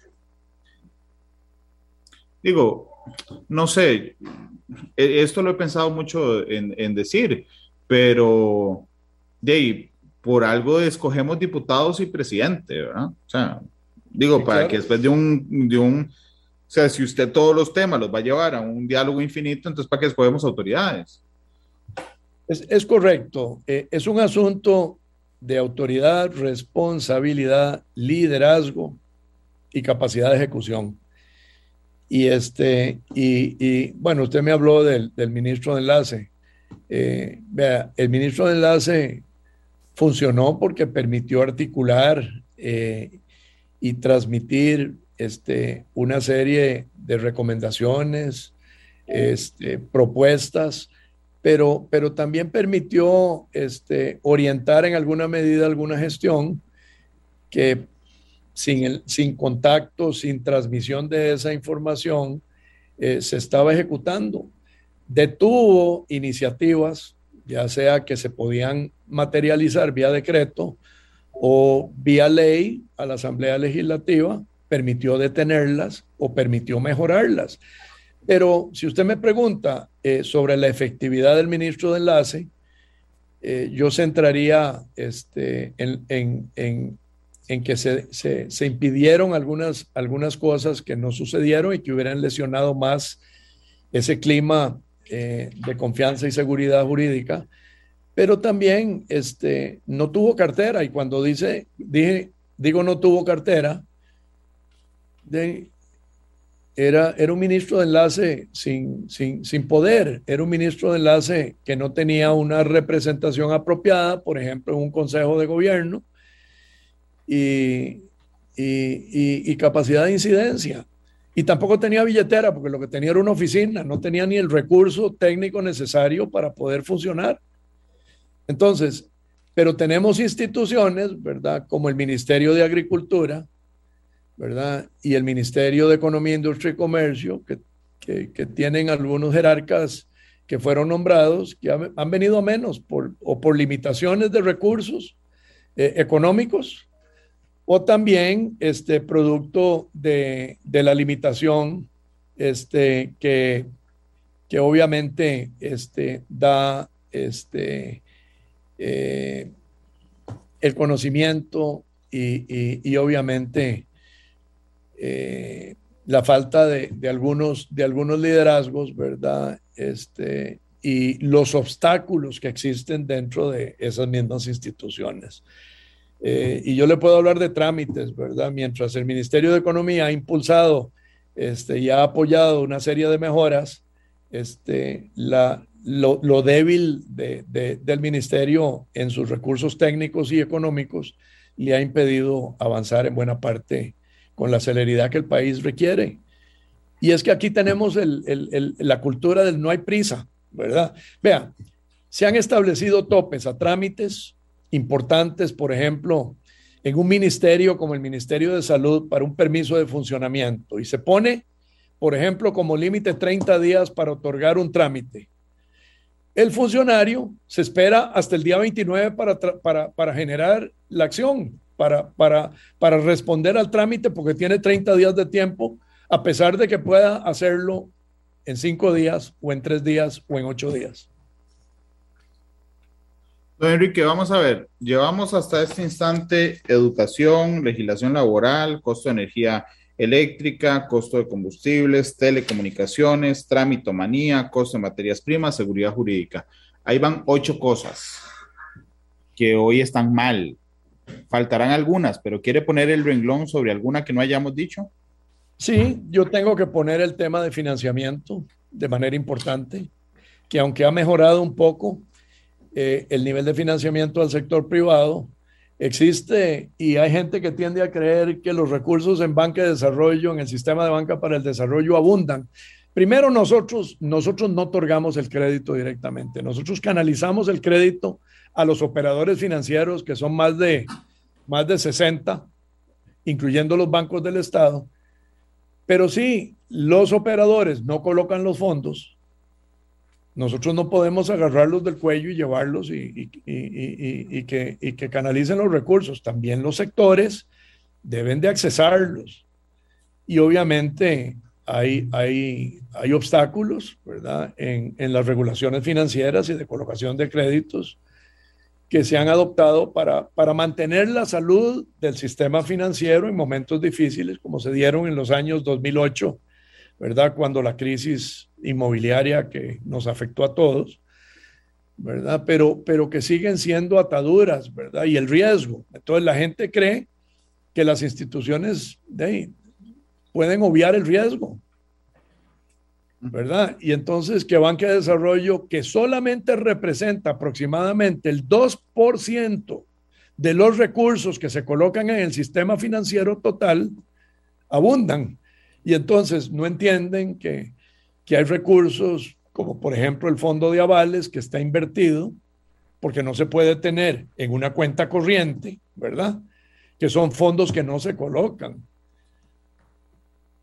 [SPEAKER 2] digo, no sé, e, esto lo he pensado mucho en, decir, pero de ahí, por algo escogemos diputados y presidente, ¿verdad? O sea, digo, para que después de un, de un, o sea, si usted todos los temas los va a llevar a un diálogo infinito, entonces ¿para qué escogemos autoridades?
[SPEAKER 3] Es, es correcto. Eh, es un asunto de autoridad, responsabilidad, liderazgo y capacidad de ejecución. Y, este, y, bueno, usted me habló del, ministro de enlace. Eh, vea, el ministro de enlace funcionó porque permitió articular eh, y transmitir este, una serie de recomendaciones, este, propuestas, pero, pero también permitió este, orientar en alguna medida alguna gestión que sin, el, sin contacto, sin transmisión de esa información, eh, se estaba ejecutando. Detuvo iniciativas, ya sea que se podían materializar vía decreto o vía ley a la Asamblea Legislativa, permitió detenerlas o permitió mejorarlas. Pero si usted me pregunta eh, sobre la efectividad del ministro de Enlace, eh, yo centraría este, en, en que se, se, impidieron algunas, algunas cosas que no sucedieron y que hubieran lesionado más ese clima eh, de confianza y seguridad jurídica, pero también este, no tuvo cartera. Y cuando dice, dije, digo no tuvo cartera, era, era, un ministro de enlace sin, sin, sin, poder, era un ministro de enlace que no tenía una representación apropiada, por ejemplo, en un consejo de gobierno, y, y, capacidad de incidencia. Y tampoco tenía billetera, porque lo que tenía era una oficina, no tenía ni el recurso técnico necesario para poder funcionar. Entonces, pero tenemos instituciones, ¿verdad? Como el Ministerio de Agricultura, ¿verdad? Y el Ministerio de Economía, Industria y Comercio, que, que, tienen algunos jerarcas que fueron nombrados, que han, venido a menos por, o por limitaciones de recursos eh, económicos o también este producto de, la limitación este, que, que obviamente este, da este, eh, el conocimiento y, obviamente eh, la falta de, algunos, de algunos liderazgos, ¿verdad? Este, y los obstáculos que existen dentro de esas mismas instituciones. Eh, y yo le puedo hablar de trámites, ¿verdad? Mientras el Ministerio de Economía ha impulsado este, y ha apoyado una serie de mejoras, este, la, lo, lo débil de, del ministerio en sus recursos técnicos y económicos le ha impedido avanzar en buena parte con la celeridad que el país requiere. Y es que aquí tenemos el, el, la cultura del no hay prisa, ¿verdad? Vea, se han establecido topes a trámites importantes, por ejemplo, en un ministerio como el Ministerio de Salud para un permiso de funcionamiento y se pone, por ejemplo, como límite 30 días para otorgar un trámite. el funcionario se espera hasta el día 29 para, para, para generar la acción, para, para, para responder al trámite, porque tiene 30 días de tiempo, a pesar de que pueda hacerlo en cinco días o en tres días o en ocho días.
[SPEAKER 2] Don Enrique, vamos a ver, llevamos hasta este instante educación, legislación laboral, costo de energía eléctrica, costo de combustibles, telecomunicaciones, trámitomanía, costo de materias primas, seguridad jurídica. Ahí van ocho cosas que hoy están mal. Faltarán algunas, pero ¿quiere poner el renglón sobre alguna que no hayamos dicho?
[SPEAKER 3] Sí, yo tengo que poner el tema de financiamiento de manera importante, que aunque ha mejorado un poco eh, el nivel de financiamiento al sector privado, existe y hay gente que tiende a creer que los recursos en banca de desarrollo, en el sistema de banca para el desarrollo abundan. Primero, nosotros, nosotros no otorgamos el crédito directamente, nosotros canalizamos el crédito a los operadores financieros, que son más de, más de 60, incluyendo los bancos del Estado. Pero si los operadores no colocan los fondos, nosotros no podemos agarrarlos del cuello y llevarlos y, que, canalicen los recursos. También los sectores deben de accesarlos. Y obviamente hay, hay, hay obstáculos, ¿verdad?, en, en, las regulaciones financieras y de colocación de créditos que se han adoptado para, para mantener la salud del sistema financiero en momentos difíciles, como se dieron en los años 2008 ¿verdad? Cuando la crisis inmobiliaria que nos afectó a todos, ¿verdad? Pero, pero que siguen siendo ataduras, ¿verdad? Y el riesgo. Entonces la gente cree que las instituciones de, pueden obviar el riesgo, ¿verdad? Y entonces que Banca de Desarrollo, que solamente representa aproximadamente el 2% de los recursos que se colocan en el sistema financiero total, abundan y entonces no entienden que, hay recursos como por ejemplo el fondo de avales que está invertido, porque no se puede tener en una cuenta corriente, ¿verdad? Que son fondos que no se colocan.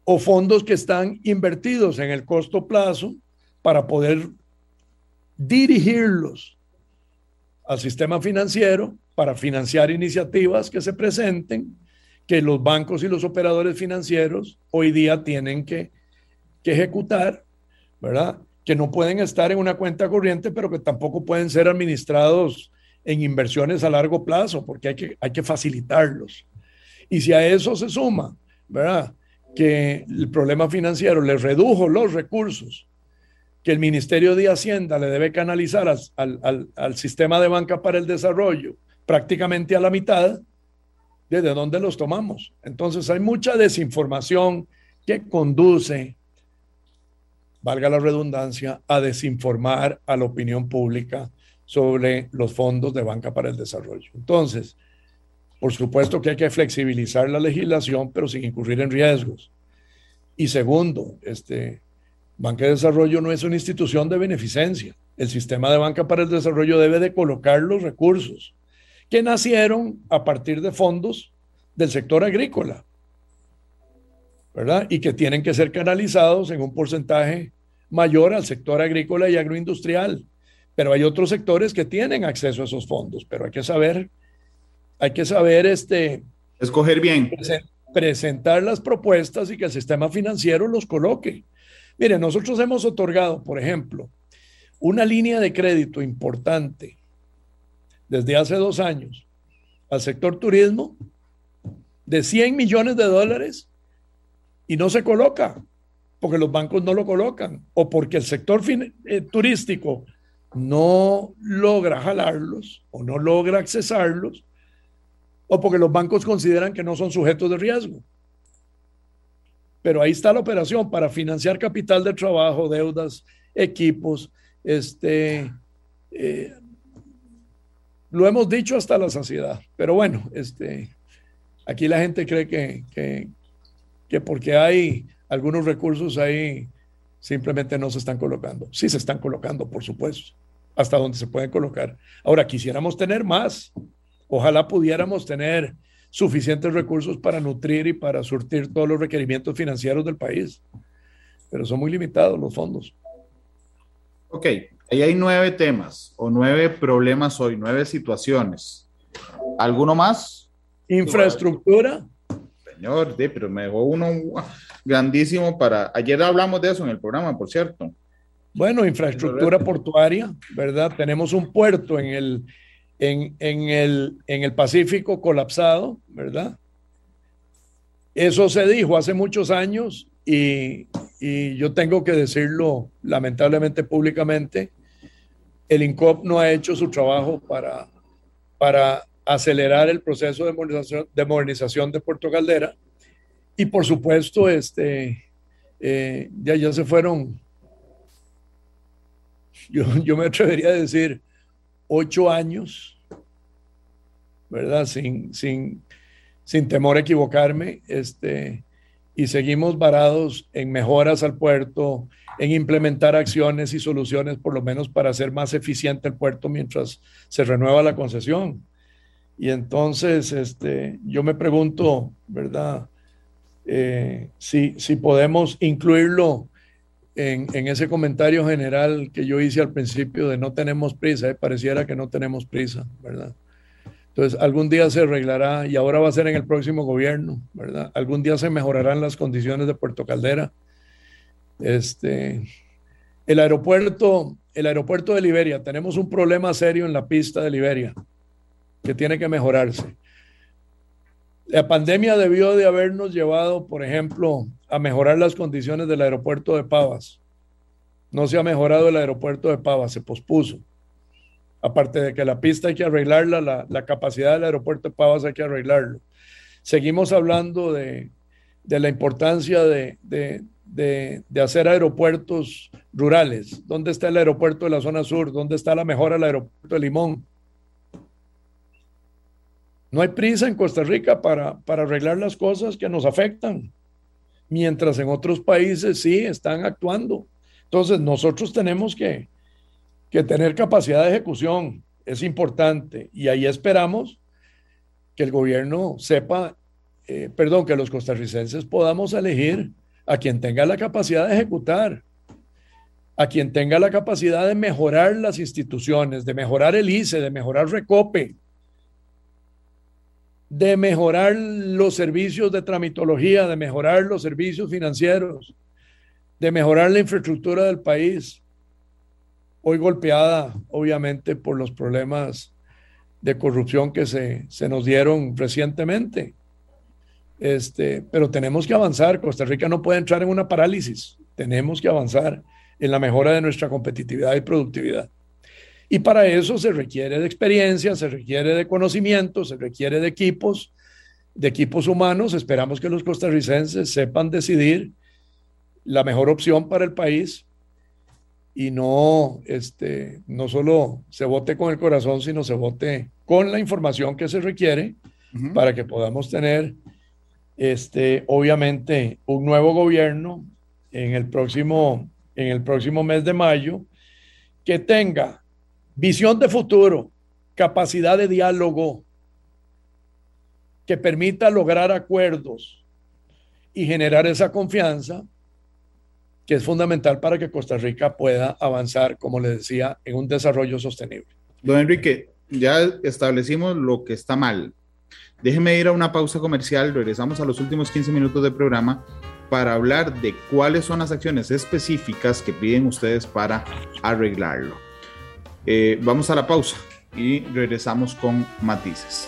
[SPEAKER 3] O fondos que están invertidos en el corto plazo para poder dirigirlos al sistema financiero para financiar iniciativas que se presenten que los bancos y los operadores financieros hoy día tienen que, ejecutar, ¿verdad? Que no pueden estar en una cuenta corriente, pero que tampoco pueden ser administrados en inversiones a largo plazo, porque hay que, hay que facilitarlos. Y si a eso se suma, ¿verdad? Que el problema financiero le redujo los recursos que el Ministerio de Hacienda le debe canalizar al, al sistema de banca para el desarrollo prácticamente a la mitad, ¿Desde dónde los tomamos? Entonces hay mucha desinformación que conduce, valga la redundancia, a desinformar a la opinión pública sobre los fondos de banca para el desarrollo. Entonces, por supuesto que hay que flexibilizar la legislación, pero sin incurrir en riesgos. Y segundo, este, Banca de Desarrollo no es una institución de beneficencia. El sistema de banca para el desarrollo debe de colocar los recursos que nacieron a partir de fondos del sector agrícola, ¿verdad? Y que tienen que ser canalizados en un porcentaje mayor al sector agrícola y agroindustrial. Pero hay otros sectores que tienen acceso a esos fondos, pero hay que saber, hay que saber este...
[SPEAKER 2] Escoger bien.
[SPEAKER 3] presentar las propuestas y que el sistema financiero los coloque. Mire, nosotros hemos otorgado, por ejemplo, una línea de crédito importante desde hace dos años al sector turismo de 100 millones de dólares y no se coloca porque los bancos no lo colocan o porque el sector eh, turístico no logra jalarlos o no logra accesarlos o porque los bancos consideran que no son sujetos de riesgo. Pero ahí está la operación para financiar capital de trabajo, deudas, equipos, este, eh, lo hemos dicho hasta la saciedad, pero bueno, este, aquí la gente cree que, que, porque hay algunos recursos ahí, simplemente no se están colocando. Sí se están colocando, por supuesto, hasta donde se pueden colocar. Ahora, quisiéramos tener más. Ojalá pudiéramos tener suficientes recursos para nutrir y para surtir todos los requerimientos financieros del país, pero son muy limitados los fondos.
[SPEAKER 2] Ok, ahí hay nueve temas o nueve problemas hoy, nueve situaciones. ¿Alguno más?
[SPEAKER 3] Infraestructura.
[SPEAKER 2] Señor, pero me dejó uno grandísimo para... Ayer hablamos de eso en el programa, por cierto.
[SPEAKER 3] Bueno, infraestructura portuaria, ¿verdad? Tenemos un puerto en el, en, en, el, en el Pacífico colapsado, ¿verdad? Eso se dijo hace muchos años y, y yo tengo que decirlo lamentablemente públicamente, el INCOP no ha hecho su trabajo para, para acelerar el proceso de modernización, de Puerto Caldera. Y por supuesto, este, eh, ya, ya se fueron, yo, yo me atrevería a decir, ocho años, ¿verdad? Sin, sin, sin temor a equivocarme, este, y seguimos varados en mejoras al puerto, en implementar acciones y soluciones, por lo menos para hacer más eficiente el puerto mientras se renueva la concesión. Y entonces, este, yo me pregunto, ¿verdad? Eh, si, si podemos incluirlo en, en, ese comentario general que yo hice al principio de no tenemos prisa, eh, pareciera que no tenemos prisa, ¿verdad? Entonces, algún día se arreglará y ahora va a ser en el próximo gobierno, ¿verdad? Algún día se mejorarán las condiciones de Puerto Caldera. Este, el aeropuerto, el aeropuerto de Liberia, tenemos un problema serio en la pista de Liberia que tiene que mejorarse. La pandemia debió de habernos llevado, por ejemplo, a mejorar las condiciones del aeropuerto de Pavas. No se ha mejorado el aeropuerto de Pavas, se pospuso. Aparte de que la pista hay que arreglarla, la, capacidad del aeropuerto de Pavas hay que arreglarlo. Seguimos hablando de, la importancia de, de, hacer aeropuertos rurales. ¿Dónde está el aeropuerto de la zona sur? ¿Dónde está la mejora del aeropuerto de Limón? No hay prisa en Costa Rica para, para arreglar las cosas que nos afectan, mientras en otros países sí están actuando. Entonces nosotros tenemos que, que tener capacidad de ejecución es importante y ahí esperamos que el gobierno sepa, eh, perdón, que los costarricenses podamos elegir a quien tenga la capacidad de ejecutar, a quien tenga la capacidad de mejorar las instituciones, de mejorar el ICE, de mejorar Recope, de mejorar los servicios de tramitología, de mejorar los servicios financieros, de mejorar la infraestructura del país hoy golpeada obviamente por los problemas de corrupción que se, se nos dieron recientemente. Este, pero tenemos que avanzar. Costa Rica no puede entrar en una parálisis. Tenemos que avanzar en la mejora de nuestra competitividad y productividad. Y para eso se requiere de experiencia, se requiere de conocimiento, se requiere de equipos, de equipos humanos. Esperamos que los costarricenses sepan decidir la mejor opción para el país y no, este, no solo se vote con el corazón, sino se vote con la información que se requiere para que podamos tener, este, obviamente, un nuevo gobierno en el próximo, en el próximo mes de mayo que tenga visión de futuro, capacidad de diálogo, que permita lograr acuerdos y generar esa confianza que es fundamental para que Costa Rica pueda avanzar, como le decía, en un desarrollo sostenible.
[SPEAKER 2] Don Enrique, ya establecimos lo que está mal. Déjeme ir a una pausa comercial, regresamos a los últimos 15 minutos del programa para hablar de cuáles son las acciones específicas que piden ustedes para arreglarlo. Eh, vamos a la pausa y regresamos con matices.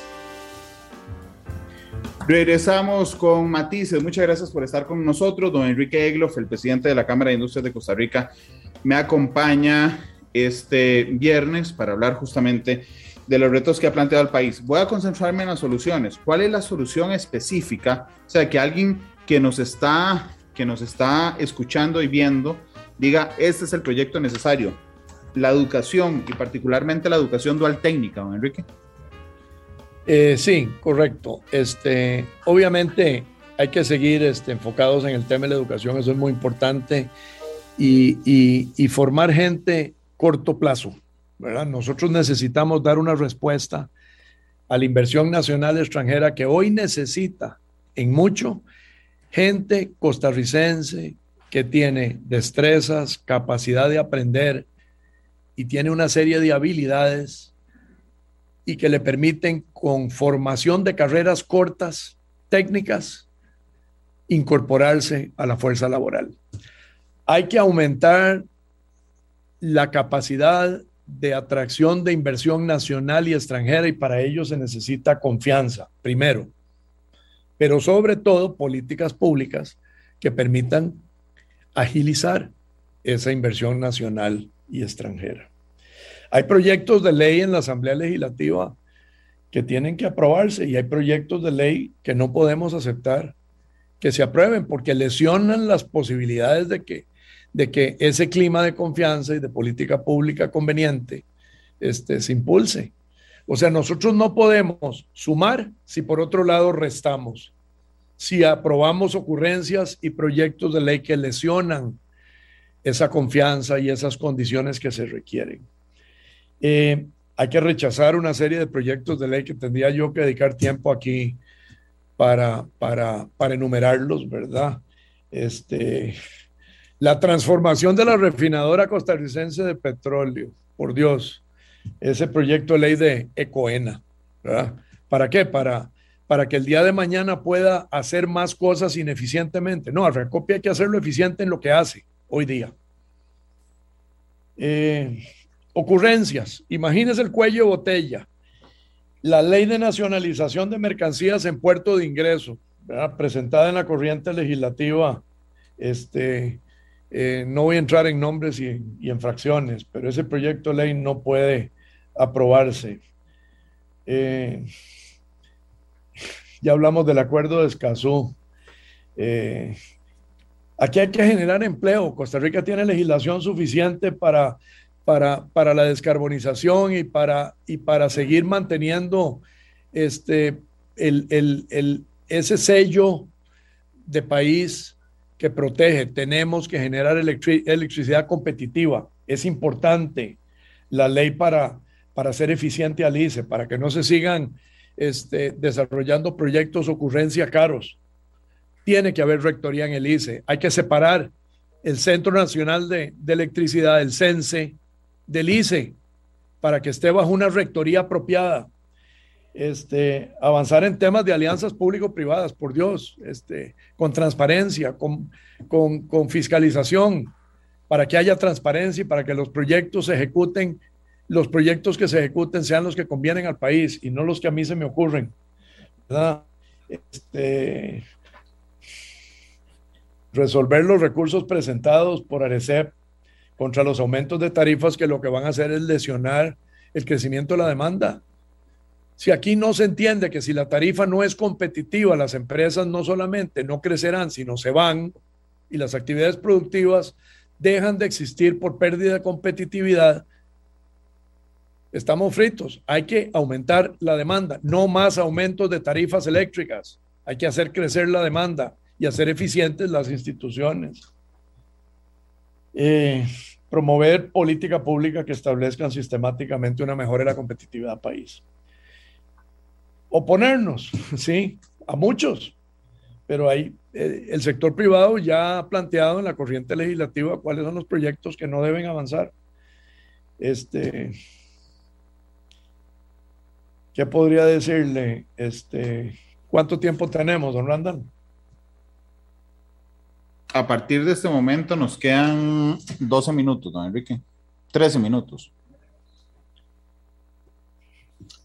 [SPEAKER 2] Regresamos con matices. Muchas gracias por estar con nosotros. Don Enrique Egloff, el presidente de la Cámara de Industrias de Costa Rica, me acompaña este viernes para hablar justamente de los retos que ha planteado el país. Voy a concentrarme en las soluciones. ¿Cuál es la solución específica? O sea, que alguien que nos está, que nos está escuchando y viendo diga, este es el proyecto necesario. La educación y particularmente la educación dual técnica, don Enrique.
[SPEAKER 3] Eh, sí, correcto. Este, obviamente hay que seguir este, enfocados en el tema de la educación, eso es muy importante, y, formar gente corto plazo. ¿verdad? Nosotros necesitamos dar una respuesta a la inversión nacional extranjera que hoy necesita en mucho gente costarricense que tiene destrezas, capacidad de aprender, y tiene una serie de habilidades y que le permiten con formación de carreras cortas, técnicas, incorporarse a la fuerza laboral. Hay que aumentar la capacidad de atracción de inversión nacional y extranjera y para ello se necesita confianza, primero, pero sobre todo políticas públicas que permitan agilizar esa inversión nacional y extranjera. Hay proyectos de ley en la Asamblea Legislativa que tienen que aprobarse y hay proyectos de ley que no podemos aceptar que se aprueben porque lesionan las posibilidades de que, de que ese clima de confianza y de política pública conveniente este, se impulse. O sea, nosotros no podemos sumar si por otro lado restamos. Si aprobamos ocurrencias y proyectos de ley que lesionan esa confianza y esas condiciones que se requieren. Eh, hay que rechazar una serie de proyectos de ley que tendría yo que dedicar tiempo aquí para, para, para enumerarlos, ¿verdad? Este, la transformación de la refinadora costarricense de petróleo, por Dios, ese proyecto de ley de Ecoena, ¿verdad? ¿Para qué? Para, para que el día de mañana pueda hacer más cosas ineficientemente. No, a Recopia hay que hacerlo eficiente en lo que hace hoy día. Eh, ocurrencias. Imagínese el cuello de botella. La ley de nacionalización de mercancías en puerto de ingreso, presentada en la corriente legislativa, este, eh, no voy a entrar en nombres y, en fracciones, pero ese proyecto de ley no puede aprobarse. Eh, ya hablamos del acuerdo de Escazú. Aquí hay que generar empleo. Costa Rica tiene legislación suficiente para, para, para la descarbonización y para, y para seguir manteniendo este, el, el, el, ese sello de país que protege. Tenemos que generar electricidad competitiva. Es importante la ley para, para ser eficiente al ICE, para que no se sigan este, desarrollando proyectos ocurrencia caros tiene que haber rectoría en el ICE. Hay que separar el Centro Nacional de, Electricidad, el CENSE, del ICE, para que esté bajo una rectoría apropiada. Este, avanzar en temas de alianzas público-privadas, por Dios, este, con transparencia, con, con, con fiscalización, para que haya transparencia y para que los proyectos se ejecuten, los proyectos que se ejecuten sean los que convienen al país y no los que a mí se me ocurren. ¿verdad? Este, resolver los recursos presentados por Arecep contra los aumentos de tarifas que lo que van a hacer es lesionar el crecimiento de la demanda. Si aquí no se entiende que si la tarifa no es competitiva, las empresas no solamente no crecerán, sino se van y las actividades productivas dejan de existir por pérdida de competitividad, estamos fritos. Hay que aumentar la demanda, no más aumentos de tarifas eléctricas. Hay que hacer crecer la demanda y hacer eficientes las instituciones. Eh, promover política pública que establezcan sistemáticamente una mejora de la competitividad del país. Oponernos, [laughs] sí, a muchos, pero ahí eh, el sector privado ya ha planteado en la corriente legislativa cuáles son los proyectos que no deben avanzar. Este, ¿qué podría decirle? Este, ¿Cuánto tiempo tenemos, don Randall?
[SPEAKER 2] A partir de este momento nos quedan 12 minutos, don Enrique. 13 minutos.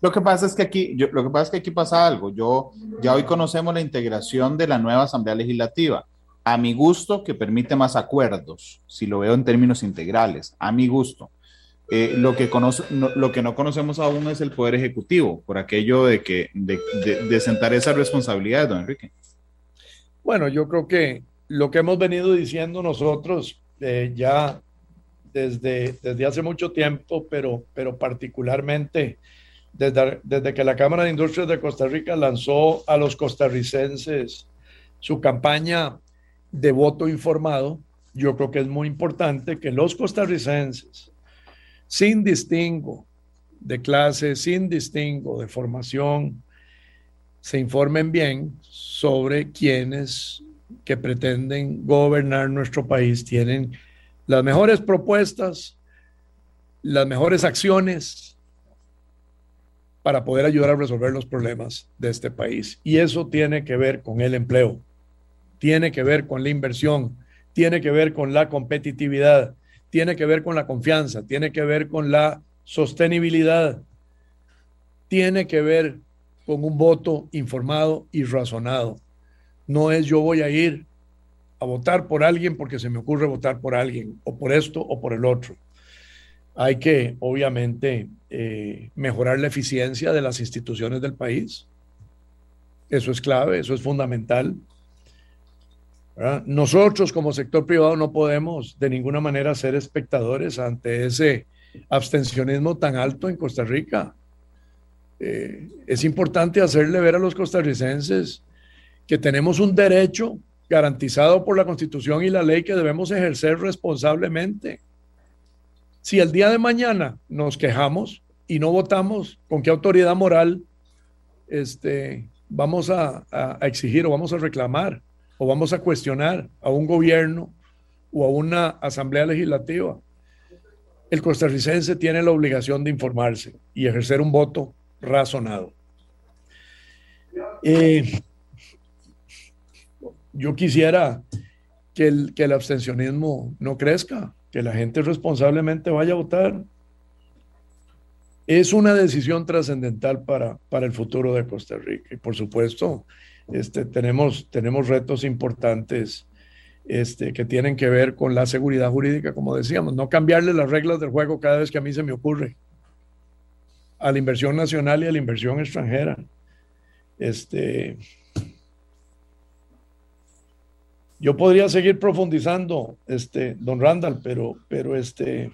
[SPEAKER 2] Lo que pasa es que aquí, yo, lo que pasa es que aquí pasa algo. Yo ya hoy conocemos la integración de la nueva Asamblea Legislativa. A mi gusto, que permite más acuerdos, si lo veo en términos integrales, a mi gusto. Eh, lo, que conoce, no, lo que no conocemos aún es el Poder Ejecutivo, por aquello de, que, de, de, de sentar esa responsabilidad, don Enrique.
[SPEAKER 3] Bueno, yo creo que lo que hemos venido diciendo nosotros eh, ya desde, desde hace mucho tiempo, pero, pero particularmente desde, desde que la Cámara de Industrias de Costa Rica lanzó a los costarricenses su campaña de voto informado, yo creo que es muy importante que los costarricenses, sin distingo de clase, sin distingo de formación, se informen bien sobre quiénes que pretenden gobernar nuestro país tienen las mejores propuestas las mejores acciones para poder ayudar a resolver los problemas de este país. Y eso tiene que ver con el empleo, tiene que ver con la inversión, tiene que ver con la competitividad, tiene que ver con la confianza, tiene que ver con la sostenibilidad, tiene que ver con un voto informado y razonado. No es yo voy a ir a votar por alguien porque se me ocurre votar por alguien, o por esto o por el otro. Hay que, obviamente, eh, mejorar la eficiencia de las instituciones del país. Eso es clave, eso es fundamental. Nosotros como sector privado no podemos de ninguna manera ser espectadores ante ese abstencionismo tan alto en Costa Rica. Eh, es importante hacerle ver a los costarricenses que tenemos un derecho garantizado por la Constitución y la ley que debemos ejercer responsablemente. Si el día de mañana nos quejamos y no votamos, ¿con qué autoridad moral este, vamos a, exigir o vamos a reclamar o vamos a cuestionar a un gobierno o a una asamblea legislativa? El costarricense tiene la obligación de informarse y ejercer un voto razonado. Eh, yo quisiera que el, que el abstencionismo no crezca, que la gente responsablemente vaya a votar. Es una decisión trascendental para, para el futuro de Costa Rica. Y por supuesto, este, tenemos, tenemos retos importantes este, que tienen que ver con la seguridad jurídica, como decíamos, no cambiarle las reglas del juego cada vez que a mí se me ocurre a la inversión nacional y a la inversión extranjera. Este, yo podría seguir profundizando, este, don Randall, pero, pero este,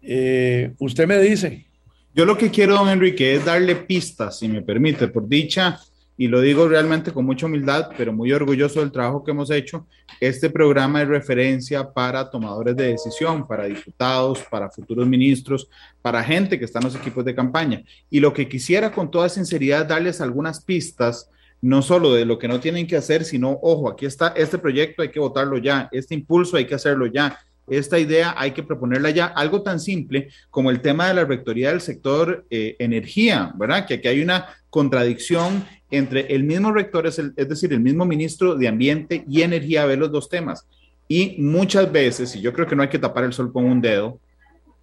[SPEAKER 3] eh, usted me dice.
[SPEAKER 2] Yo lo que quiero, don Enrique, es darle pistas, si me permite, por dicha y lo digo realmente con mucha humildad, pero muy orgulloso del trabajo que hemos hecho. Este programa es referencia para tomadores de decisión, para diputados, para futuros ministros, para gente que está en los equipos de campaña. Y lo que quisiera con toda sinceridad darles algunas pistas, no solo de lo que no tienen que hacer, sino, ojo, aquí está este proyecto, hay que votarlo ya, este impulso hay que hacerlo ya, esta idea hay que proponerla ya. Algo tan simple como el tema de la rectoría del sector eh, energía, ¿verdad? Que aquí hay una contradicción entre el mismo rector, es, es decir, el mismo ministro de Ambiente y Energía, ver los dos temas. Y muchas veces, y yo creo que no hay que tapar el sol con un dedo,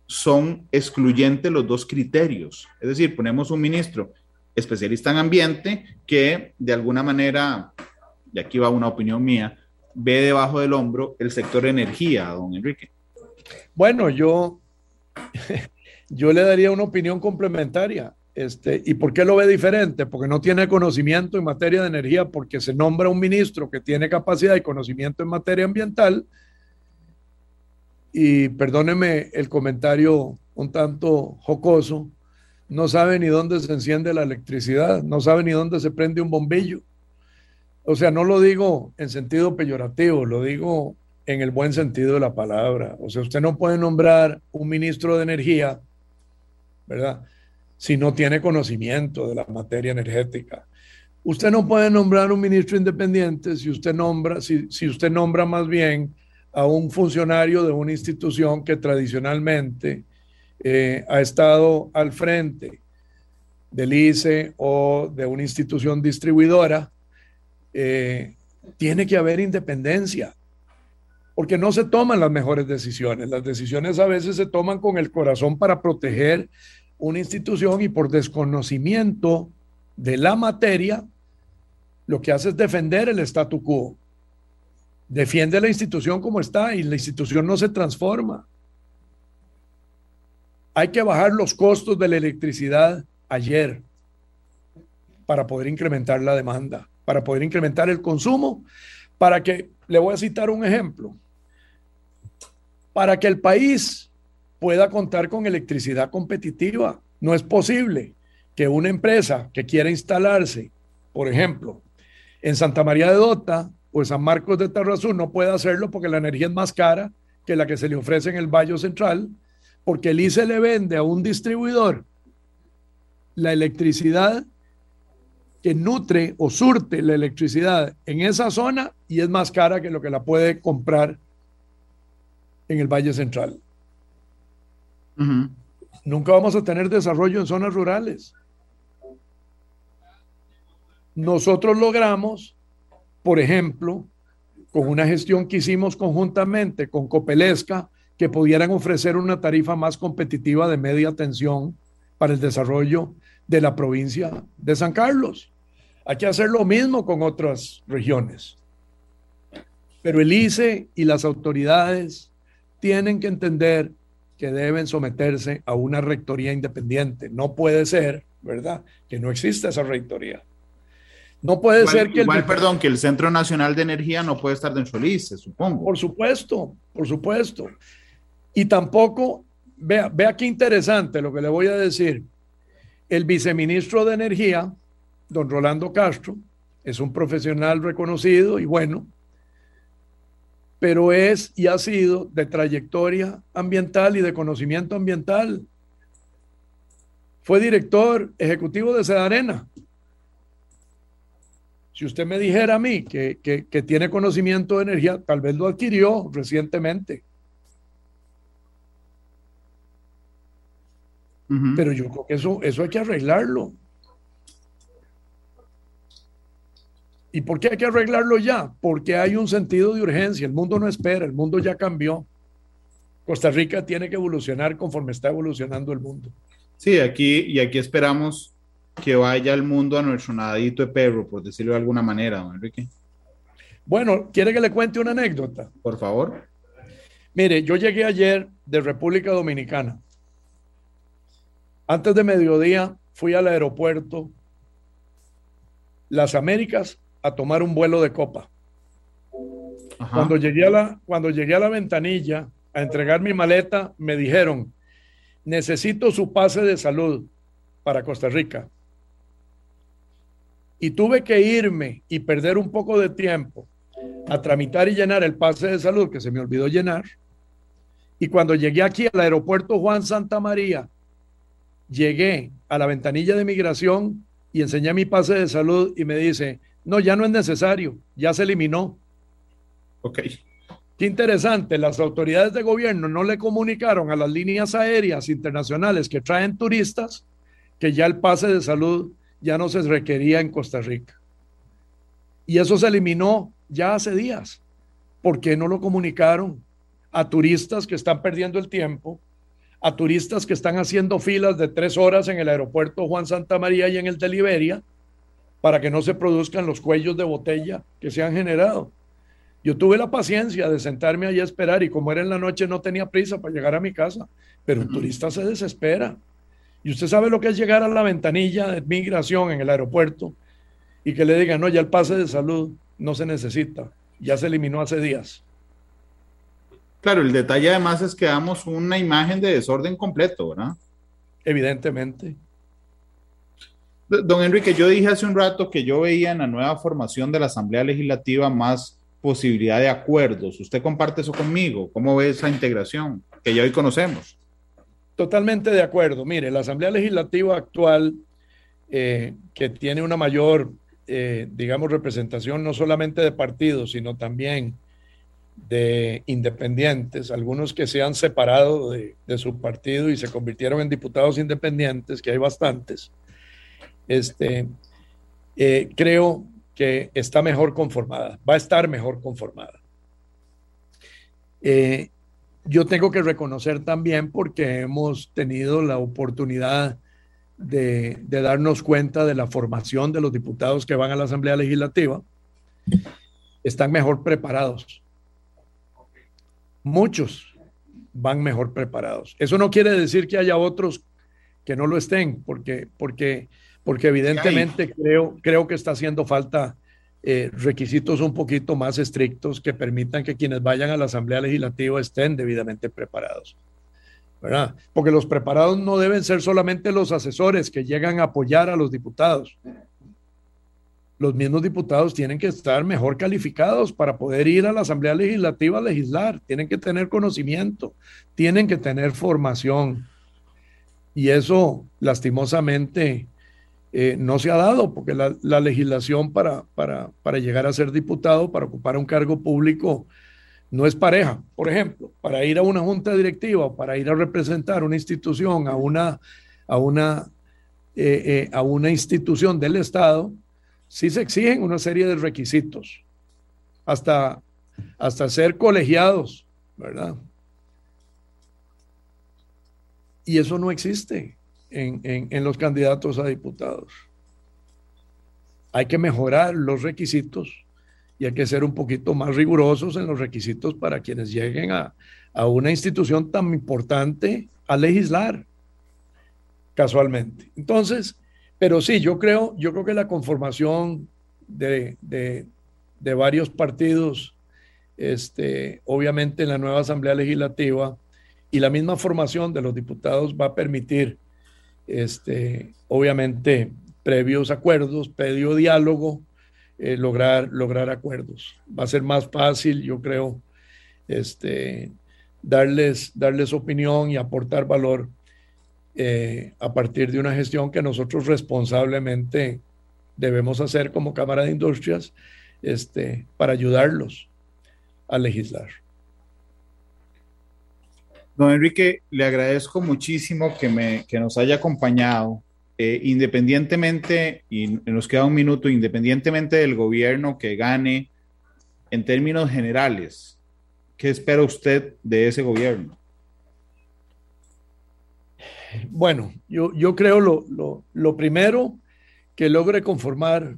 [SPEAKER 2] son excluyentes los dos criterios. Es decir, ponemos un ministro especialista en ambiente que de alguna manera, y aquí va una opinión mía, ve debajo del hombro el sector energía, don Enrique?
[SPEAKER 3] Bueno, yo, [laughs] yo le daría una opinión complementaria. Este, ¿Y por qué lo ve diferente? Porque no tiene conocimiento en materia de energía, porque se nombra un ministro que tiene capacidad y conocimiento en materia ambiental. Y perdóneme el comentario un tanto jocoso, no sabe ni dónde se enciende la electricidad, no sabe ni dónde se prende un bombillo. O sea, no lo digo en sentido peyorativo, lo digo en el buen sentido de la palabra. O sea, usted no puede nombrar un ministro de energía, ¿verdad? Si no tiene conocimiento de la materia energética. Usted no puede nombrar un ministro independiente si usted nombra, si, si usted nombra más bien a un funcionario de una institución que tradicionalmente eh, ha estado al frente del ICE o de una institución distribuidora eh, tiene que haber independencia, porque no se toman las mejores decisiones. Las decisiones a veces se toman con el corazón para proteger una institución y por desconocimiento de la materia, lo que hace es defender el statu quo. Defiende la institución como está y la institución no se transforma. Hay que bajar los costos de la electricidad ayer para poder incrementar la demanda para poder incrementar el consumo, para que, le voy a citar un ejemplo, para que el país pueda contar con electricidad competitiva. No es posible que una empresa que quiera instalarse, por ejemplo, en Santa María de Dota o en San Marcos de Tarrazú no pueda hacerlo porque la energía es más cara que la que se le ofrece en el Valle Central, porque el ICE le vende a un distribuidor la electricidad que nutre o surte la electricidad en esa zona y es más cara que lo que la puede comprar en el Valle Central. Nunca vamos a tener desarrollo en zonas rurales. Nosotros logramos, por ejemplo, con una gestión que hicimos conjuntamente con Copelesca, que pudieran ofrecer una tarifa más competitiva de media tensión para el desarrollo de la provincia de San Carlos. Hay que hacer lo mismo con otras regiones. Pero el ICE y las autoridades tienen que entender que deben someterse a una rectoría independiente. No puede ser, ¿verdad?, que no exista esa rectoría. No puede ser que
[SPEAKER 2] igual, perdón, que el Centro Nacional de Energía no puede estar dentro del ICE, supongo.
[SPEAKER 3] Por supuesto, por supuesto. Y tampoco, vea, vea qué interesante lo que le voy a decir. El viceministro de Energía, don Rolando Castro, es un profesional reconocido y bueno, pero es y ha sido de trayectoria ambiental y de conocimiento ambiental. Fue director ejecutivo de Sedarena si usted me dijera a mí que, tiene conocimiento de energía, tal vez lo adquirió recientemente. Pero yo creo que eso, eso hay que arreglarlo. ¿Y por qué hay que arreglarlo ya? Porque hay un sentido de urgencia. El mundo no espera, el mundo ya cambió. Costa Rica tiene que evolucionar conforme está evolucionando el mundo.
[SPEAKER 2] Sí, aquí y aquí esperamos que vaya al mundo a nuestro nadadito de perro, por decirlo de alguna manera, don Enrique.
[SPEAKER 3] Bueno, ¿quiere que le cuente una anécdota?
[SPEAKER 2] Por favor.
[SPEAKER 3] Mire, yo llegué ayer de República Dominicana. Antes de mediodía fui al aeropuerto Las Américas a tomar un vuelo de copa. Cuando llegué, a la, cuando llegué a la ventanilla a entregar mi maleta, me dijeron, necesito su pase de salud para Costa Rica y tuve que irme y perder un poco de tiempo a tramitar y llenar el pase de salud que se me olvidó llenar. Y cuando llegué aquí al aeropuerto Juan Santa María, llegué a la ventanilla de migración y enseñé mi pase de salud y me dice, no, ya no es necesario, ya se eliminó.
[SPEAKER 2] Ok.
[SPEAKER 3] Qué interesante, las autoridades de gobierno no le comunicaron a las líneas aéreas internacionales que traen turistas que ya el pase de salud ya no se requería en Costa Rica. Y eso se eliminó ya hace días. ¿Por qué no lo comunicaron a turistas que están perdiendo el tiempo, a turistas que están haciendo filas de tres horas en el aeropuerto Juan Santa María y en el de Liberia para que no se produzcan los cuellos de botella que se han generado? Yo tuve la paciencia de sentarme allí a esperar y como era en la noche no tenía prisa para llegar a mi casa, pero un turista se desespera. Y usted sabe lo que es llegar a la ventanilla de migración en el aeropuerto y que le digan, no, ya el pase de salud no se necesita, ya se eliminó hace días.
[SPEAKER 2] Claro, el detalle además es que damos una imagen de desorden completo, ¿verdad?
[SPEAKER 3] Evidentemente.
[SPEAKER 2] Don Enrique, yo dije hace un rato que yo veía en la nueva formación de la Asamblea Legislativa más posibilidad de acuerdos. ¿Usted comparte eso conmigo? ¿Cómo ve esa integración que ya hoy conocemos?
[SPEAKER 3] Totalmente de acuerdo. Mire, la Asamblea Legislativa actual, eh, que tiene una mayor, eh, digamos, representación no solamente de partidos, sino también de independientes, algunos que se han separado de, su partido y se convirtieron en diputados independientes, que hay bastantes, este, eh, creo que está mejor conformada, va a estar mejor conformada yo tengo que reconocer también porque hemos tenido la oportunidad de, darnos cuenta de la formación de los diputados que van a la Asamblea Legislativa, están mejor preparados. Muchos van mejor preparados. Eso no quiere decir que haya otros que no lo estén, porque, porque, porque evidentemente creo, creo que está haciendo falta eh, requisitos un poquito más estrictos que permitan que quienes vayan a la Asamblea Legislativa estén debidamente preparados. ¿verdad? Porque los preparados no deben ser solamente los asesores que llegan a apoyar a los diputados. Los mismos diputados tienen que estar mejor calificados para poder ir a la Asamblea Legislativa a legislar, tienen que tener conocimiento, tienen que tener formación. Y eso, lastimosamente, eh, no se ha dado, porque la, legislación para, para, llegar a ser diputado, para ocupar un cargo público, no es pareja. Por ejemplo, para ir a una junta directiva para ir a representar una institución, a una, a una, eh, eh, a una institución del Estado, sí se exigen una serie de requisitos, hasta, hasta ser colegiados, ¿verdad? Y eso no existe en, en los candidatos a diputados. Hay que mejorar los requisitos y hay que ser un poquito más rigurosos en los requisitos para quienes lleguen a, una institución tan importante a legislar casualmente. Entonces, pero sí, yo creo, yo creo que la conformación de, varios partidos, este, obviamente en la nueva Asamblea Legislativa, y la misma formación de los diputados va a permitir, este, obviamente, previos acuerdos, previo diálogo, eh, lograr, lograr acuerdos. Va a ser más fácil, yo creo, este, darles, darles opinión y aportar valor eh, a partir de una gestión que nosotros responsablemente debemos hacer como Cámara de Industrias este, para ayudarlos a legislar.
[SPEAKER 2] Don Enrique, le agradezco muchísimo que, me, que nos haya acompañado eh, independientemente, y nos queda un minuto, independientemente del gobierno que gane, en términos generales, ¿qué espera usted de ese gobierno?
[SPEAKER 3] Bueno, yo, yo creo lo, lo, lo primero, que logre conformar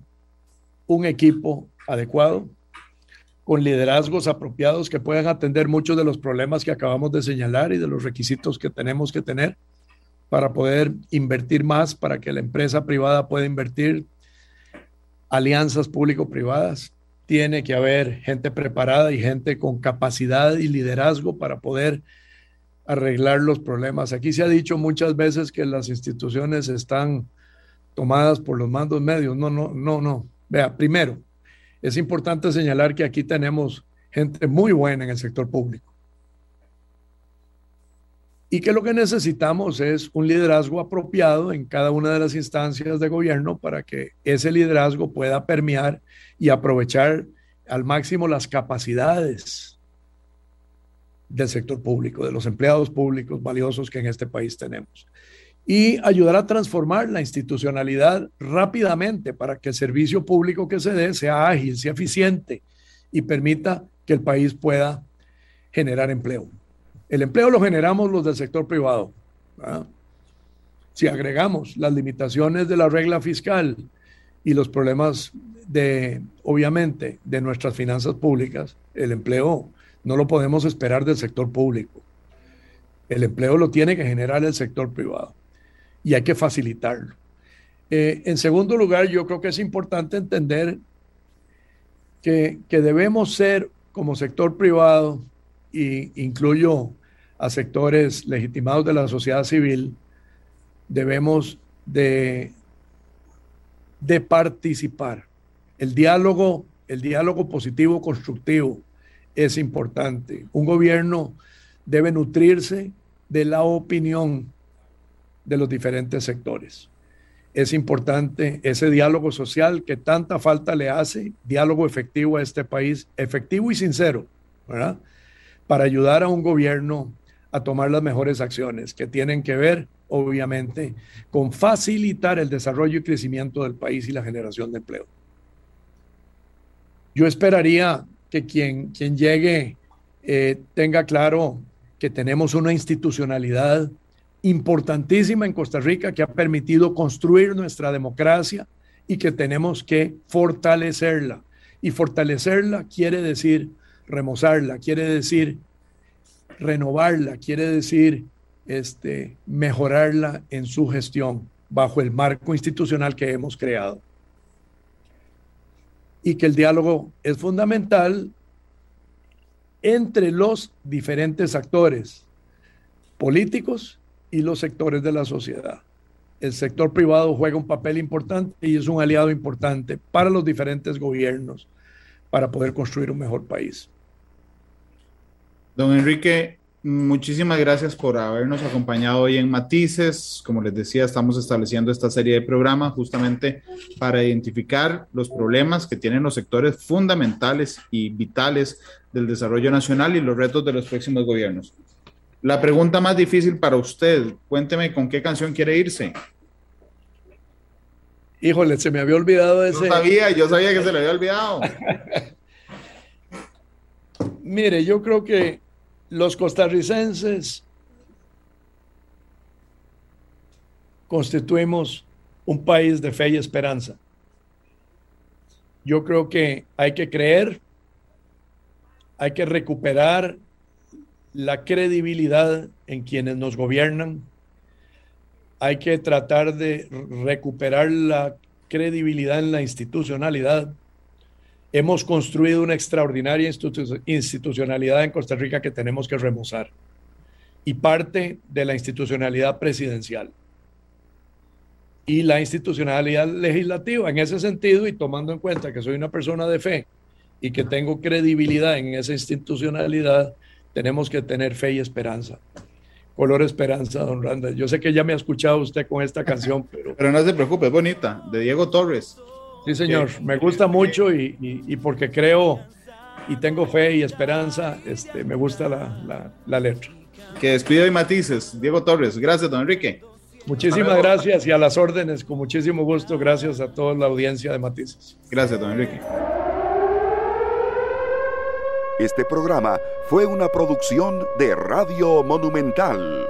[SPEAKER 3] un equipo adecuado, con liderazgos apropiados que puedan atender muchos de los problemas que acabamos de señalar y de los requisitos que tenemos que tener para poder invertir más, para que la empresa privada pueda invertir, alianzas público-privadas. Tiene que haber gente preparada y gente con capacidad y liderazgo para poder arreglar los problemas. Aquí se ha dicho muchas veces que las instituciones están tomadas por los mandos medios. No, no, no, no. Vea, primero, es importante señalar que aquí tenemos gente muy buena en el sector público y que lo que necesitamos es un liderazgo apropiado en cada una de las instancias de gobierno para que ese liderazgo pueda permear y aprovechar al máximo las capacidades del sector público, de los empleados públicos valiosos que en este país tenemos. Y ayudar a transformar la institucionalidad rápidamente para que el servicio público que se dé sea ágil, sea eficiente y permita que el país pueda generar empleo. El empleo lo generamos los del sector privado. Si agregamos las limitaciones de la regla fiscal y los problemas de, obviamente, de nuestras finanzas públicas, el empleo no lo podemos esperar del sector público. El empleo lo tiene que generar el sector privado y hay que facilitarlo. Eh, en segundo lugar, yo creo que es importante entender que, que debemos ser como sector privado, y incluyo a sectores legitimados de la sociedad civil, debemos de, de participar. El diálogo, el diálogo positivo, constructivo, es importante. Un gobierno debe nutrirse de la opinión de los diferentes sectores. Es importante ese diálogo social que tanta falta le hace, diálogo efectivo a este país, efectivo y sincero. Para ayudar a un gobierno a tomar las mejores acciones que tienen que ver, obviamente, con facilitar el desarrollo y crecimiento del país y la generación de empleo. Yo esperaría que quien, quien llegue eh, tenga claro que tenemos una institucionalidad importantísima en Costa Rica que ha permitido construir nuestra democracia y que tenemos que fortalecerla. Y fortalecerla quiere decir remozarla, quiere decir renovarla, quiere decir este, mejorarla en su gestión bajo el marco institucional que hemos creado. Y que el diálogo es fundamental entre los diferentes actores políticos y los sectores de la sociedad. El sector privado juega un papel importante y es un aliado importante para los diferentes gobiernos para poder construir un mejor país.
[SPEAKER 2] Don Enrique, Muchísimas gracias por habernos acompañado hoy en Matices. Como les decía, estamos estableciendo esta serie de programas justamente para identificar los problemas que tienen los sectores fundamentales y vitales del desarrollo nacional y los retos de los próximos gobiernos. La pregunta más difícil para usted, cuénteme con qué canción quiere irse.
[SPEAKER 3] Híjole, se me había olvidado ese.
[SPEAKER 2] Yo sabía, yo sabía que se le había olvidado. [laughs]
[SPEAKER 3] Mire, yo creo que los costarricenses constituimos un país de fe y esperanza. Yo creo que hay que creer, hay que recuperar la credibilidad en quienes nos gobiernan, hay que tratar de recuperar la credibilidad en la institucionalidad hemos construido una extraordinaria institucionalidad en Costa Rica que tenemos que remozar y parte de la institucionalidad presidencial y la institucionalidad legislativa. En ese sentido, y tomando en cuenta que soy una persona de fe y que tengo credibilidad en esa institucionalidad, tenemos que tener fe y esperanza. Color Esperanza, don Randa. Yo sé que ya me ha escuchado usted con esta canción, [laughs] pero...
[SPEAKER 2] Pero no se preocupe, es bonita, de Diego Torres.
[SPEAKER 3] Sí, señor, me gusta mucho y, porque creo y tengo fe y esperanza, este, me gusta la, letra.
[SPEAKER 2] Que despido y matices, Diego Torres. Gracias, don Enrique.
[SPEAKER 3] Muchísimas gracias y a las órdenes, con muchísimo gusto. Gracias a toda la audiencia de Matices.
[SPEAKER 2] Gracias, don Enrique.
[SPEAKER 1] Este programa fue una producción de Radio Monumental.